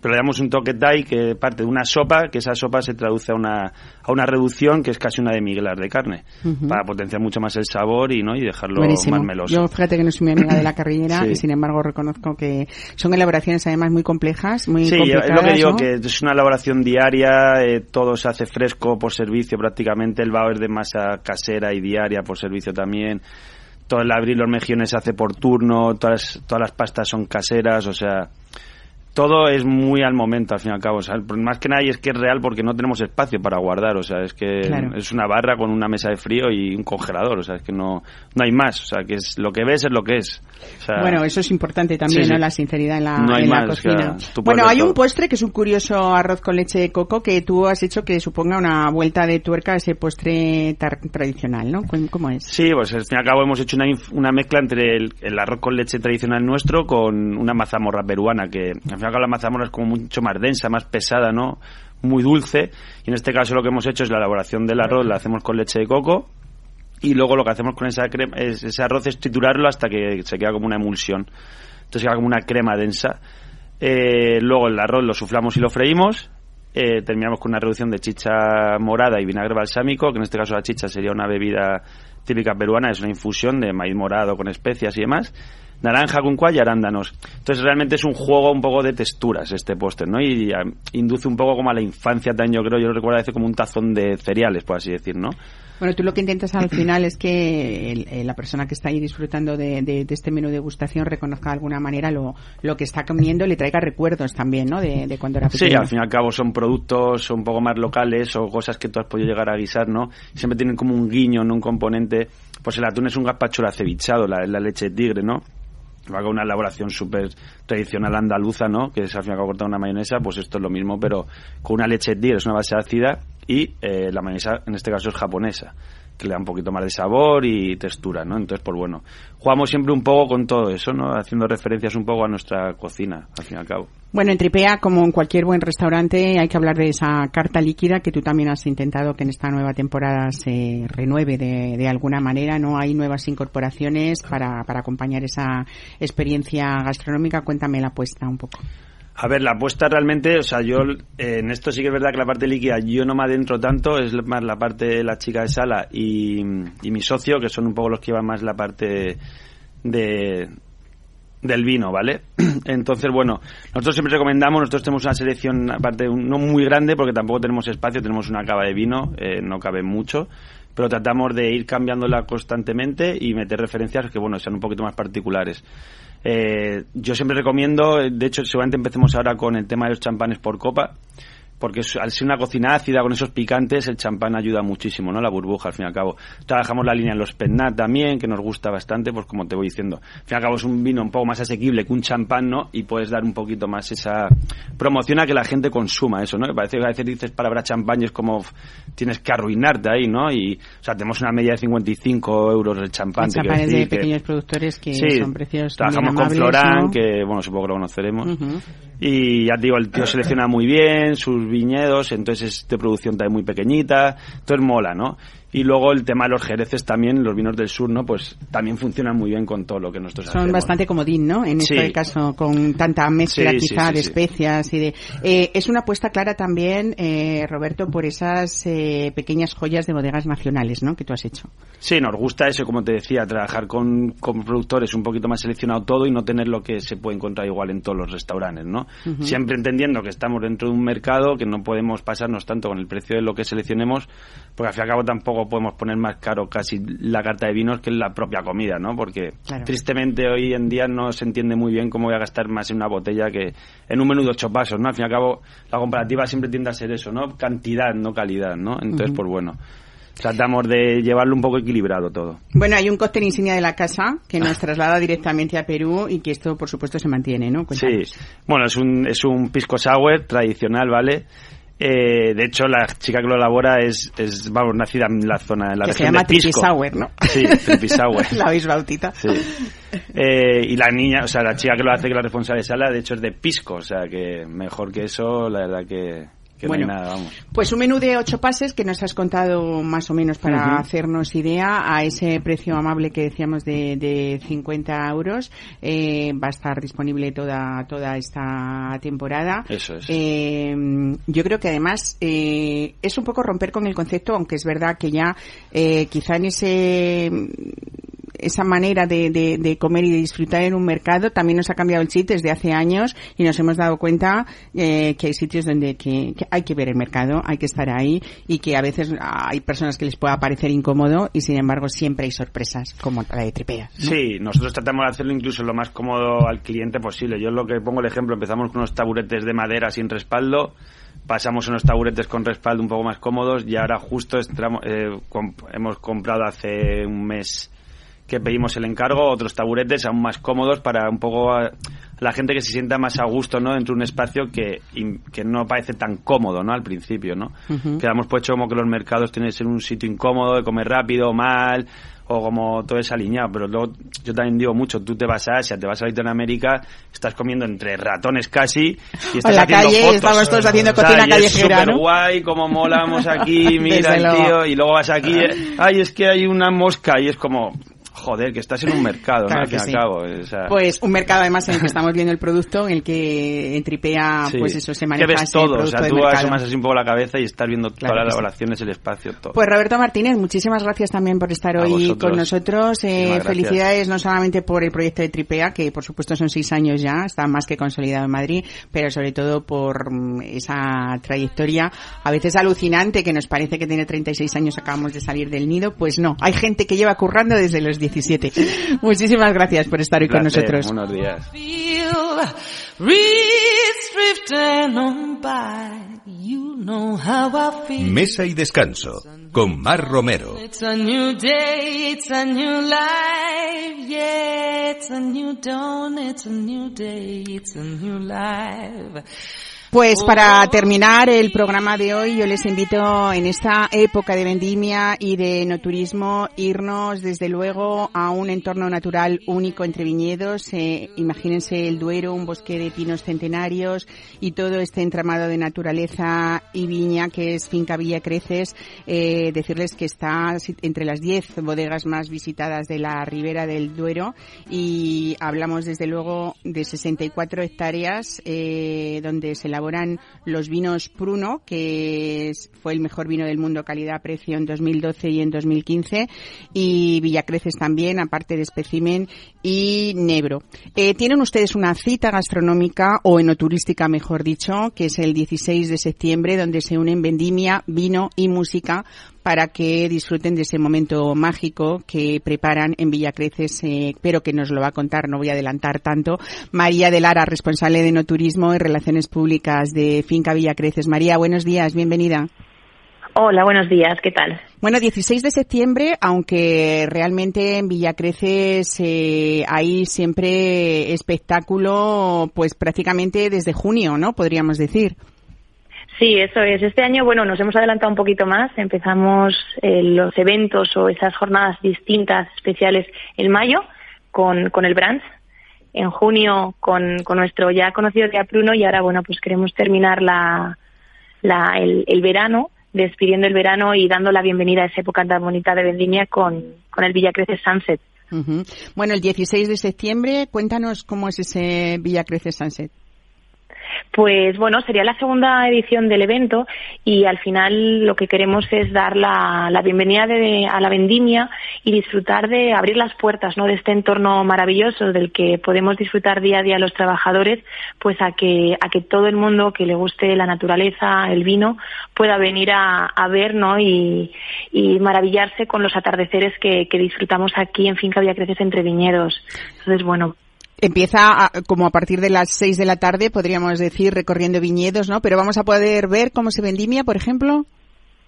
pero le damos un toque Thai que parte de una sopa, que esa sopa se traduce a una, a una reducción que es casi una demi-glace de carne, para potenciar mucho más el sabor y, ¿no? y dejarlo Buenísimo. más meloso. Yo fíjate que no soy muy amiga de la carrillera Sí. y sin embargo reconozco que son elaboraciones además muy complejas, muy Sí, complicadas. es lo que digo, ¿no? que es una elaboración diaria, eh, todo se hace fresco por servicio prácticamente, el bao es de masa casera y diaria por servicio también, todo el abril los mejillones se hace por turno, todas, todas las pastas son caseras, o sea, todo es muy al momento, al fin y al cabo. O sea, más que nada, y es que es real porque no tenemos espacio para guardar. O sea, es que Claro. es una barra con una mesa de frío y un congelador. O sea, es que no, no hay más. O sea, que es lo que ves es lo que es. O sea, Bueno, eso es importante también, Sí, sí. ¿no? La sinceridad en la, No hay en la más, o sea, cocina. bueno, hay un postre que es un curioso arroz con leche de coco que tú has hecho que suponga una vuelta de tuerca a ese postre tradicional, ¿no? ¿Cómo- ¿Cómo es? Sí, pues al fin y al cabo hemos hecho una, una mezcla entre el, el arroz con leche tradicional nuestro con una mazamorra peruana, que al fin la mazamorra es como mucho más densa, más pesada, ¿no? Muy dulce. Y en este caso lo que hemos hecho es la elaboración del arroz, la hacemos con leche de coco. Y luego lo que hacemos con esa crema, es- ese arroz es triturarlo hasta que se queda como una emulsión. Entonces queda como una crema densa. Eh, luego el arroz lo suflamos y lo freímos. Eh, terminamos con una reducción de chicha morada y vinagre balsámico, que en este caso la chicha sería una bebida típica peruana, es una infusión de maíz morado con especias y demás. Naranja con cual y arándanos. Entonces realmente es un juego un poco de texturas este postre, ¿no? Y ah, induce un poco como a la infancia también, yo creo, yo lo recuerdo a veces como un tazón de cereales, por así decir, ¿no? Bueno, tú lo que intentas al final es que el- eh, la persona que está ahí disfrutando de, de- de este menú de degustación reconozca de alguna manera lo, lo que está comiendo y le traiga recuerdos también, ¿no? De, de cuando era Sí, pequeño. al fin y al cabo son productos un poco más locales o cosas que tú has podido llegar a guisar, ¿no? Siempre tienen como un guiño, ¿no? Un componente. Pues el atún es un gazpacho acevichado, la, la leche de tigre, ¿no? Va con una elaboración súper tradicional andaluza, ¿no? Que es al fin y al cabo cortar una mayonesa, pues esto es lo mismo, pero con una leche de tigre, es una base ácida y eh, la mayonesa en este caso es japonesa, que le da un poquito más de sabor y textura, ¿no? Entonces, pues bueno, jugamos siempre un poco con todo eso, ¿no? Haciendo referencias un poco a nuestra cocina, al fin y al cabo. Bueno, en Tripea, como en cualquier buen restaurante, hay que hablar de esa carta líquida que tú también has intentado que en esta nueva temporada se renueve de, de alguna manera, ¿no? Hay nuevas incorporaciones para, para acompañar esa experiencia gastronómica. Cuéntame la apuesta un poco. A ver, la apuesta realmente, o sea, yo en esto sí que es verdad que la parte líquida yo no me adentro tanto, es más la parte de la chica de sala y, mi socio, que son un poco los que llevan más la parte de del vino, ¿vale? Entonces, bueno, nosotros siempre recomendamos, nosotros tenemos una selección, aparte, no muy grande, porque tampoco tenemos espacio, tenemos una cava de vino, eh, no cabe mucho, pero tratamos de ir cambiándola constantemente y meter referencias que, bueno, sean un poquito más particulares. Eh, yo siempre recomiendo, eh, de hecho, seguramente empecemos ahora con el tema de los champanes por copa, porque al ser una cocina ácida con esos picantes, el champán ayuda muchísimo, ¿no? La burbuja, al fin y al cabo. Trabajamos la línea en los Pennat también, que nos gusta bastante, pues como te voy diciendo. Al fin y al cabo es un vino un poco más asequible que un champán, ¿no? Y puedes dar un poquito más esa promoción a que la gente consuma eso, ¿no? Parece que a veces dices palabra champán y es como tienes que arruinarte ahí, ¿no? Y, o sea, tenemos una media de 55 euros el champán. champanes de que- pequeños productores que Sí, son precios trabajamos con Florán, ¿no? que bueno, supongo que lo conoceremos. Y ya te digo, el tío selecciona muy bien sus viñedos, entonces es de producción también muy pequeñita, entonces mola, ¿no? Y luego el tema de los jereces también, los vinos del sur, ¿no? Pues también funcionan muy bien con todo lo que nosotros Son hacemos. bastante comodín, ¿no? En Sí. este caso, con tanta mezcla Sí, quizá sí, de especias y de... Eh, es una apuesta clara también, eh, Roberto, por esas eh, pequeñas joyas de bodegas nacionales, ¿no? Que tú has hecho. Sí, nos gusta eso, como te decía, trabajar con, con productores un poquito más seleccionado todo y no tener lo que se puede encontrar igual en todos los restaurantes, ¿no? Siempre entendiendo que estamos dentro de un mercado, que no podemos pasarnos tanto con el precio de lo que seleccionemos, porque al fin y al cabo tampoco podemos poner más caro casi la carta de vinos que la propia comida, ¿no? Porque Claro. tristemente hoy en día no se entiende muy bien cómo voy a gastar más en una botella que en un menú de ocho pasos, ¿no? Al fin y al cabo la comparativa siempre tiende a ser eso, ¿no? Cantidad, no calidad, ¿no? Entonces, Ujú. pues bueno, tratamos de llevarlo un poco equilibrado todo. Bueno, hay un cóctel insignia de la casa que nos traslada directamente a Perú y que esto, por supuesto, se mantiene, ¿no? Sí, bueno, es un, es un pisco sour tradicional, ¿vale? Eh, de hecho, la chica que lo elabora es, es vamos, nacida en la zona, en la Que se región llama de Pisco. Sour, ¿no? Sí, la habéis bautita. Sí. Eh, y la niña, o sea, la chica que lo hace, que es la responsable de sala, de hecho es de Pisco, o sea, que mejor que eso, la verdad que, que Bueno. no hay nada, vamos. Pues un menú de ocho pases que nos has contado más o menos para hacernos idea a ese precio amable que decíamos de, de 50 euros. Eh, va a estar disponible toda, toda esta temporada. Eso es. Eh, yo creo que además eh, es un poco romper con el concepto, aunque es verdad que ya eh, quizá en ese esa manera de, de, comer y de disfrutar en un mercado también nos ha cambiado el chip desde hace años y nos hemos dado cuenta eh, que hay sitios donde que, hay que ver el mercado, hay que estar ahí y que a veces hay personas que les pueda parecer incómodo y sin embargo siempre hay sorpresas como la de tripea. Sí, nosotros tratamos de hacerlo incluso lo más cómodo al cliente posible. Yo lo que pongo el ejemplo, empezamos con unos taburetes de madera sin respaldo pasamos unos taburetes con respaldo un poco más cómodos y ahora justo estamos, eh, comp hemos comprado hace un mes que pedimos el encargo otros taburetes aún más cómodos para un poco a la gente que se sienta más a gusto no dentro de un espacio que, que no parece tan cómodo no al principio no uh -huh. que hemos puesto como que los mercados tienen que ser un sitio incómodo de comer rápido mal o como todo es alineado, pero luego yo también digo mucho, tú te vas a Asia, te vas a Latinoamérica, estás comiendo entre ratones casi y estás en la haciendo calle, fotos. estamos todos haciendo O sea, cocina callejera, es ¿no? guay, como molamos aquí, mira el tío, y luego vas aquí, ay, es que hay una mosca y es como, joder, que estás en un mercado, Claro ¿no? Al que fin y sí. al cabo. o sea, Pues un mercado además en el que estamos viendo el producto, en el que en Tripea, sí. pues eso se que maneja ves todo, o sea, tú asomas así un poco la cabeza y estás viendo Claro todas las sí. el espacio, todo. Pues Roberto Martínez, muchísimas gracias también por estar A hoy vosotros. con nosotros. Eh, felicidades no solamente por el proyecto de Tripea, que por supuesto son seis años ya, está más que consolidado en Madrid, pero sobre todo por mm, esa trayectoria a veces alucinante que nos parece que tiene 36 años, acabamos de salir del nido. Pues no, hay gente que lleva currando desde los 17. Muchísimas gracias por estar hoy con Placer, nosotros. Buenos días. Mesa y descanso con Mar Romero. Pues para terminar el programa de hoy, yo les invito en esta época de vendimia y de no turismo irnos desde luego a un entorno natural único entre viñedos. Eh, imagínense el Duero, un bosque de pinos centenarios y todo este entramado de naturaleza y viña que es Finca Villa Creces. Eh, decirles que está entre las 10 bodegas más visitadas de la ribera del Duero y hablamos desde luego de 64 hectáreas eh, donde se elaboran los vinos Pruno, que fue el mejor vino del mundo calidad-precio en 2012 y en 2015, y Villacreces también, aparte de Especimen y Nebro. Eh, tienen ustedes una cita gastronómica o enoturística, mejor dicho, que es el 16 de septiembre, donde se unen vendimia, vino y música para que disfruten de ese momento mágico que preparan en Villacreces, eh, pero que nos lo va a contar, no voy a adelantar tanto, María de Lara, responsable de Enoturismo y Relaciones Públicas de Finca Villacreces. María, buenos días, bienvenida. Hola, buenos días, ¿qué tal? Bueno, 16 de septiembre, aunque realmente en Villacreces eh, hay siempre espectáculo, pues prácticamente desde junio, ¿no? Podríamos decir. Sí, eso es. Este año, bueno, nos hemos adelantado un poquito más. Empezamos eh, los eventos o esas jornadas distintas, especiales, en mayo con, con el Brands. En junio con, con nuestro ya conocido Día Pruno y ahora, bueno, pues queremos terminar la, la, el, verano, despidiendo el verano y dando la bienvenida a esa época tan bonita de vendimia con, con el Villacreces Sunset. Bueno, el 16 de septiembre, cuéntanos cómo es ese Villacreces Sunset. Pues bueno, sería la segunda edición del evento y al final lo que queremos es dar la, la bienvenida de- a la vendimia y disfrutar de abrir las puertas ¿no? de este entorno maravilloso del que podemos disfrutar día a día los trabajadores, pues a que, a que todo el mundo que le guste la naturaleza, el vino, pueda venir a, a ver ¿no? y, maravillarse con los atardeceres que, que disfrutamos aquí en Finca Villacreces entre viñedos. Entonces, bueno, Empieza a- como a partir de las 6 de la tarde, podríamos decir, recorriendo viñedos, ¿no? Pero vamos a poder ver cómo se vendimia, por ejemplo.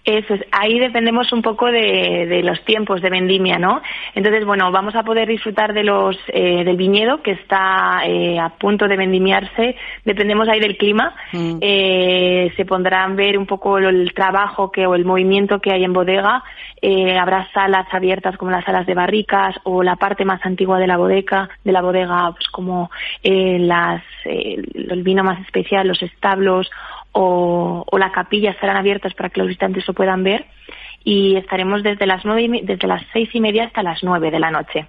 Eso es, ahí dependemos un poco de, de los tiempos de vendimia, ¿no? Entonces, bueno, vamos a poder disfrutar de los eh, del viñedo que está eh, a punto de vendimiarse. Dependemos ahí del clima. Mm. Eh, se pondrán ver un poco el, el trabajo que o el movimiento que hay en bodega. Eh, habrá salas abiertas como las salas de barricas o la parte más antigua de la bodega, de la bodega, pues como eh, las eh, el vino más especial, los establos o, o la capilla estarán abiertas para que los visitantes lo puedan ver y estaremos desde las nueve desde las seis y media hasta las nueve de la noche.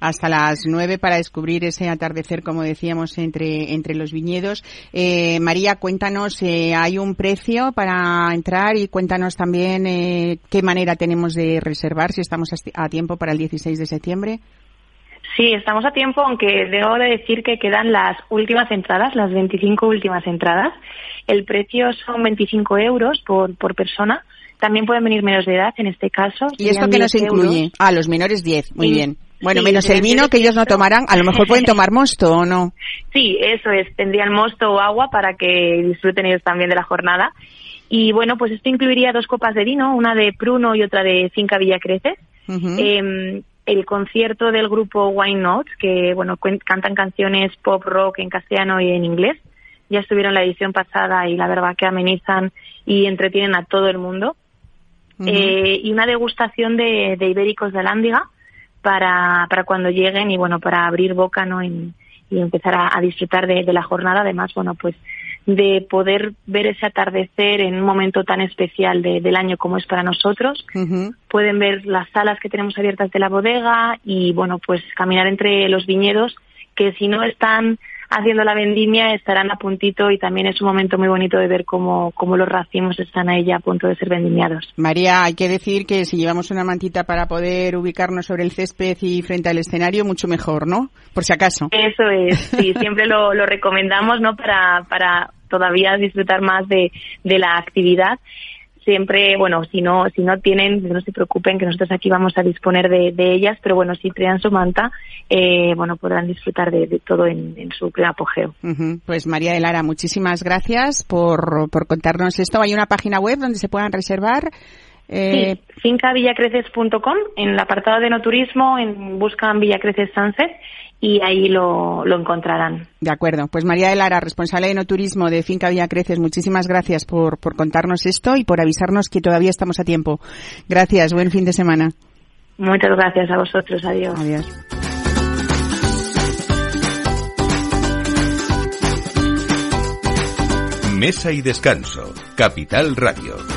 Hasta las nueve para descubrir ese atardecer, como decíamos, entre, entre los viñedos. Eh, María, cuéntanos, eh, ¿hay un precio para entrar? Y cuéntanos también eh, qué manera tenemos de reservar, si estamos a tiempo para el 16 de septiembre. Sí, estamos a tiempo, aunque debo de decir que quedan las últimas entradas, las 25 últimas entradas. El precio son 25 euros por, por persona. También pueden venir menos de edad en este caso. ¿Y esto qué nos 10 euros. incluye? Ah, los menores 10, muy Sí. bien. Bueno, Sí, menos el vino 10 que ellos no tomarán, a lo mejor pueden tomar mosto o no. Sí, eso es. Tendrían mosto o agua para que disfruten ellos también de la jornada. Y bueno, pues esto incluiría dos copas de vino, una de Pruno y otra de Finca Villa Creces. Ujú. Eh, el concierto del grupo Wine Notes, que bueno cantan canciones pop rock en castellano y en inglés. Ya estuvieron la edición pasada y la verdad que amenizan y entretienen a todo el mundo. Eh, y una degustación de, de ibéricos de Lándiga para, para cuando lleguen y bueno, para abrir boca ¿no? En- y empezar a, a disfrutar de, de la jornada. Además, bueno, pues de poder ver ese atardecer en un momento tan especial de- del año como es para nosotros. Pueden ver las salas que tenemos abiertas de la bodega y bueno, pues caminar entre los viñedos que si no están haciendo la vendimia estarán a puntito y también es un momento muy bonito de ver cómo, cómo los racimos están ahí ya a punto de ser vendimiados. María, hay que decir que si llevamos una mantita para poder ubicarnos sobre el césped y frente al escenario, mucho mejor, ¿no? Por si acaso. Eso es, sí, siempre lo, lo recomendamos, ¿no? Para, para todavía disfrutar más de, de la actividad. Siempre, bueno, si no, si no tienen, no se preocupen que nosotros aquí vamos a disponer de, de ellas, pero bueno, si traen su manta, eh, bueno, podrán disfrutar de, de todo en, en su apogeo. Ujú. Pues María de Lara, muchísimas gracias por, por contarnos esto. Hay una página web donde se puedan reservar. Eh, Sí, fincavillacreces.com, en el apartado de no turismo, en, buscan Villacreces Sunset y ahí lo, lo encontrarán. De acuerdo. Pues María de Lara, responsable de no turismo de Finca Villa Creces, muchísimas gracias por, por contarnos esto y por avisarnos que todavía estamos a tiempo. Gracias. Buen fin de semana. Muchas gracias a vosotros, adiós. Adiós. Mesa y descanso. Capital Radio.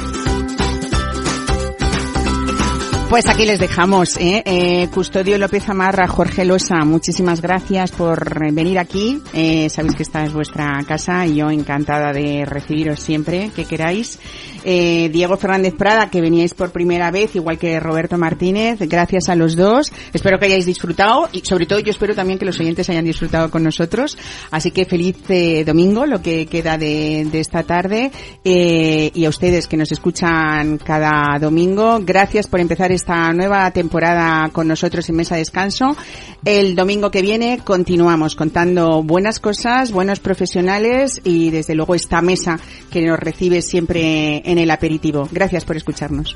Pues aquí les dejamos, ¿eh? Eh, Custodio López Amarra, Jorge Losa, muchísimas gracias por venir aquí. Eh, sabéis que esta es vuestra casa y yo encantada de recibiros siempre que queráis. Eh, Diego Fernández Prada, que veníais por primera vez, igual que Roberto Martínez, gracias a los dos. Espero que hayáis disfrutado y sobre todo yo espero también que los oyentes hayan disfrutado con nosotros. Así que feliz eh, domingo, lo que queda de, esta tarde. Eh, y a ustedes que nos escuchan cada domingo, gracias por empezar esta nueva temporada con nosotros en Mesa Descanso. El domingo que viene continuamos contando buenas cosas, buenos profesionales y desde luego esta mesa que nos recibe siempre en el aperitivo. Gracias por escucharnos.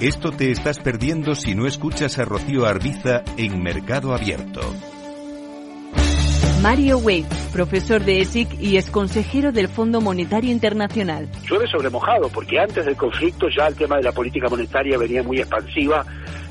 Esto te estás perdiendo si no escuchas a Rocío Arbiza en Mercado Abierto. Mario Wade, profesor de ESIC y ex consejero del Fondo Monetario Internacional. Llueve sobre mojado, porque antes del conflicto ya el tema de la política monetaria venía muy expansiva,